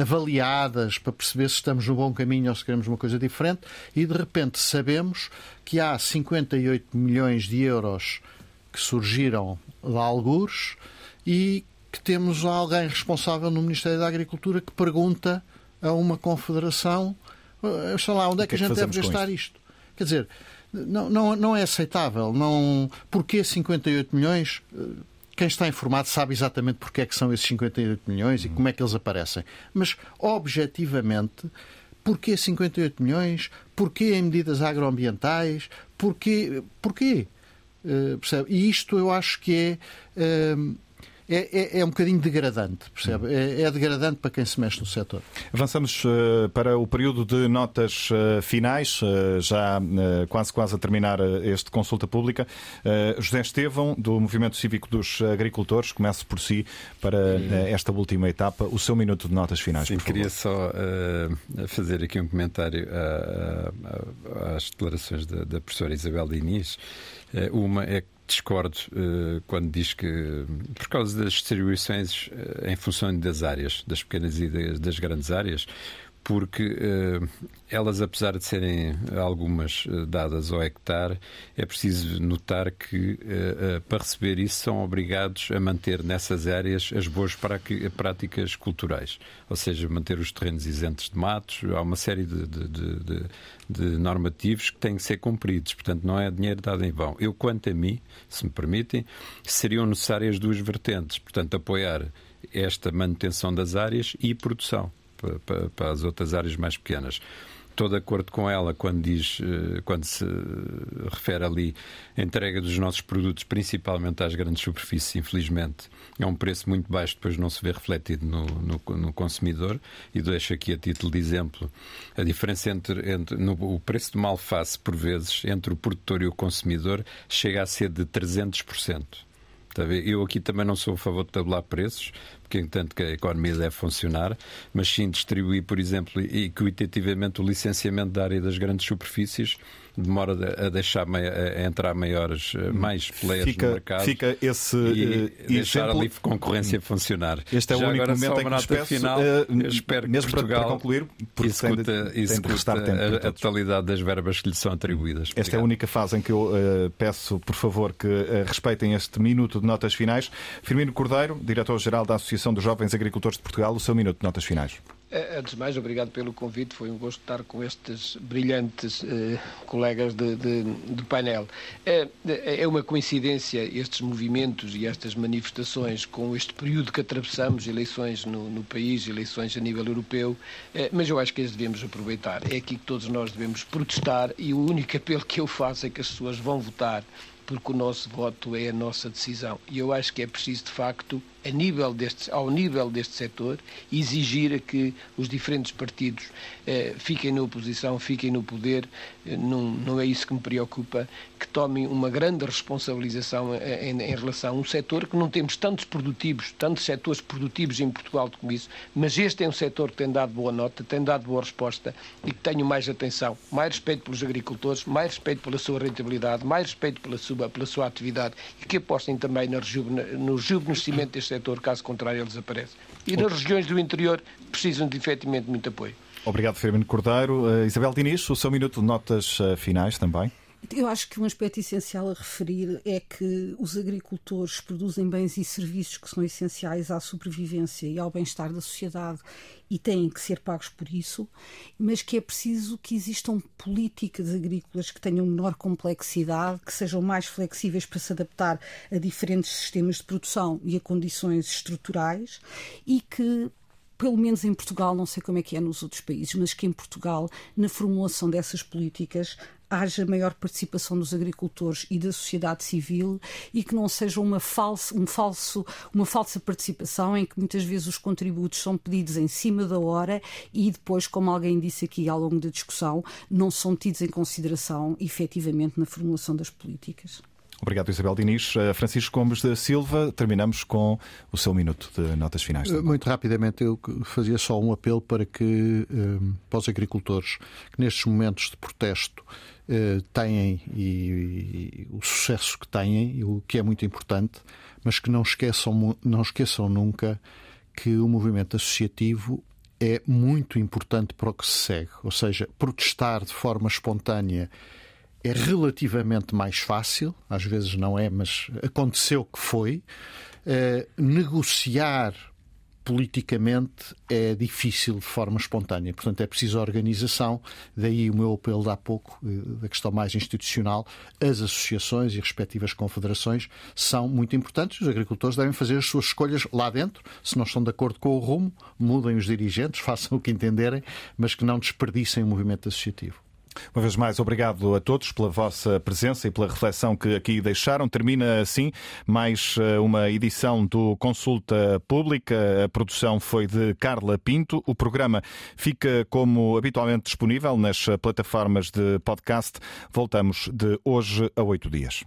avaliadas para perceber se estamos no bom caminho ou se queremos uma coisa diferente e de repente sabemos que há 58 milhões de euros que surgiram de algures e que temos alguém responsável no Ministério da Agricultura que pergunta a uma confederação sei lá, onde é que, que a é gente deve gastar isto? Quer dizer, não, não, não é aceitável. Não... Porquê 58 milhões? Quem está informado sabe exatamente porque é que são esses 58 milhões e como é que eles aparecem. Mas, objetivamente, porquê 58 milhões? Porquê em medidas agroambientais? Porquê? porquê? Uh, percebe? E isto eu acho que é. Uh, é, é, é um bocadinho degradante, percebe? É, é, degradante para quem se mexe no setor. Avançamos uh, para o período de notas uh, finais, uh, já quase quase a terminar este consulta pública. José Estevão, do Movimento Cívico dos Agricultores, começo por si para esta última etapa, o seu minuto de notas finais. Sim, queria só fazer aqui um comentário às declarações da, da professora Isabel Diniz. Uma é que discordo uh, quando diz que, por causa das distribuições uh, em função das áreas, das pequenas e das, das grandes áreas, porque uh, elas, apesar de serem algumas uh, dadas ao hectare, é preciso notar que, uh, para receber isso, são obrigados a manter nessas áreas as boas práticas culturais, ou seja, manter os terrenos isentos de matos. Há uma série de, de, de, de normativos que têm que ser cumpridos, portanto, não é dinheiro dado em vão. Eu, quanto a mim, se me permitem, seriam necessárias duas vertentes, portanto, apoiar esta manutenção das áreas e produção para, para as outras áreas mais pequenas. Estou de acordo com ela quando diz, eh, quando se refere ali a entrega dos nossos produtos, principalmente às grandes superfícies, infelizmente, é um preço muito baixo, depois não se vê refletido no, no, no consumidor. E deixo aqui a título de exemplo a diferença entre, entre no, o preço de uma alface, por vezes, entre o produtor e o consumidor, chega a ser de 300%. Eu aqui também não sou a favor de tabular preços, porque entanto que a economia deve funcionar, mas sim distribuir, por exemplo, equitativamente o licenciamento da área das grandes superfícies demora a deixar a entrar maiores, eh, mais players fica, no mercado fica esse e uh, deixar a livre concorrência funcionar. Este é Já o único momento em que nos peço, final, uh, espero mesmo que Portugal para, concluir, porque executa, tem de, executa tem de a, a, totalidade das verbas que lhe são atribuídas. Esta Obrigado. é a única fase em que eu uh, peço, por favor, que respeitem este minuto de notas finais. Firmino Cordeiro, diretor-geral da Associação dos Jovens Agricultores de Portugal, o seu minuto de notas finais. Eh, antes de mais, obrigado pelo convite. Foi um gosto estar com estes brilhantes eh, colegas de, de, de painel. É, é, uma coincidência estes movimentos e estas manifestações com este período que atravessamos, eleições no, no país, eleições a nível europeu, mas eu acho que as devemos aproveitar. É aqui que todos nós devemos protestar e o único apelo que eu faço é que as pessoas vão votar porque o nosso voto é a nossa decisão. E eu acho que é preciso, de facto, a nível deste, ao nível deste setor, exigir que os diferentes partidos eh, fiquem na oposição, fiquem no poder. Não, não é isso que me preocupa, que tomem uma grande responsabilização eh, em, em, relação a um setor que não temos tantos produtivos, tantos setores produtivos em Portugal como isso, mas este é um setor que tem dado boa nota, tem dado boa resposta e que tenho mais atenção, mais respeito pelos agricultores, mais respeito pela sua rentabilidade, mais respeito pela sua, pela sua atividade e que apostem também no rejuvenescimento deste setor, caso contrário ele desaparece. E nas regiões do interior precisam de efetivamente muito apoio. Obrigado, Firmino Cordeiro. Uh, Isabel Diniz, o seu minuto de notas uh, finais também. Eu acho que um aspecto essencial a referir é que os agricultores produzem bens e serviços que são essenciais à sobrevivência e ao bem-estar da sociedade e têm que ser pagos por isso, mas que é preciso que existam políticas agrícolas que tenham menor complexidade, que sejam mais flexíveis para se adaptar a diferentes sistemas de produção e a condições estruturais e que pelo menos em Portugal, não sei como é que é nos outros países, mas que em Portugal, na formulação dessas políticas, haja maior participação dos agricultores e da sociedade civil e que não seja uma, falsa, um falso, uma falsa participação em que muitas vezes os contributos são pedidos em cima da hora e depois, como alguém disse aqui ao longo da discussão, não são tidos em consideração efetivamente na formulação das políticas. Obrigado, Isabel Diniz. Eh, Francisco Gomes da Silva, terminamos com o seu minuto de notas finais. Também. Muito rapidamente, eu fazia só um apelo para que, eh, para os agricultores que nestes momentos de protesto têm e, e, o sucesso que têm, o que é muito importante, mas que não esqueçam, não esqueçam nunca que o movimento associativo é muito importante para o que se segue, ou seja, protestar de forma espontânea é relativamente mais fácil, às vezes não é, mas aconteceu que foi. Uh, negociar politicamente é difícil de forma espontânea. Portanto, é preciso organização. Daí o meu apelo de há pouco, eh, da questão mais institucional. As associações e respectivas confederações são muito importantes. Os agricultores devem fazer as suas escolhas lá dentro. Se não estão de acordo com o rumo, mudem os dirigentes, façam o que entenderem, mas que não desperdicem o movimento associativo. Uma vez mais, obrigado a todos pela vossa presença e pela reflexão que aqui deixaram. Termina assim mais eh, uma edição do Consulta Pública. A produção foi de Carla Pinto. O programa fica como habitualmente disponível nas plataformas de podcast. Voltamos de hoje a oito dias.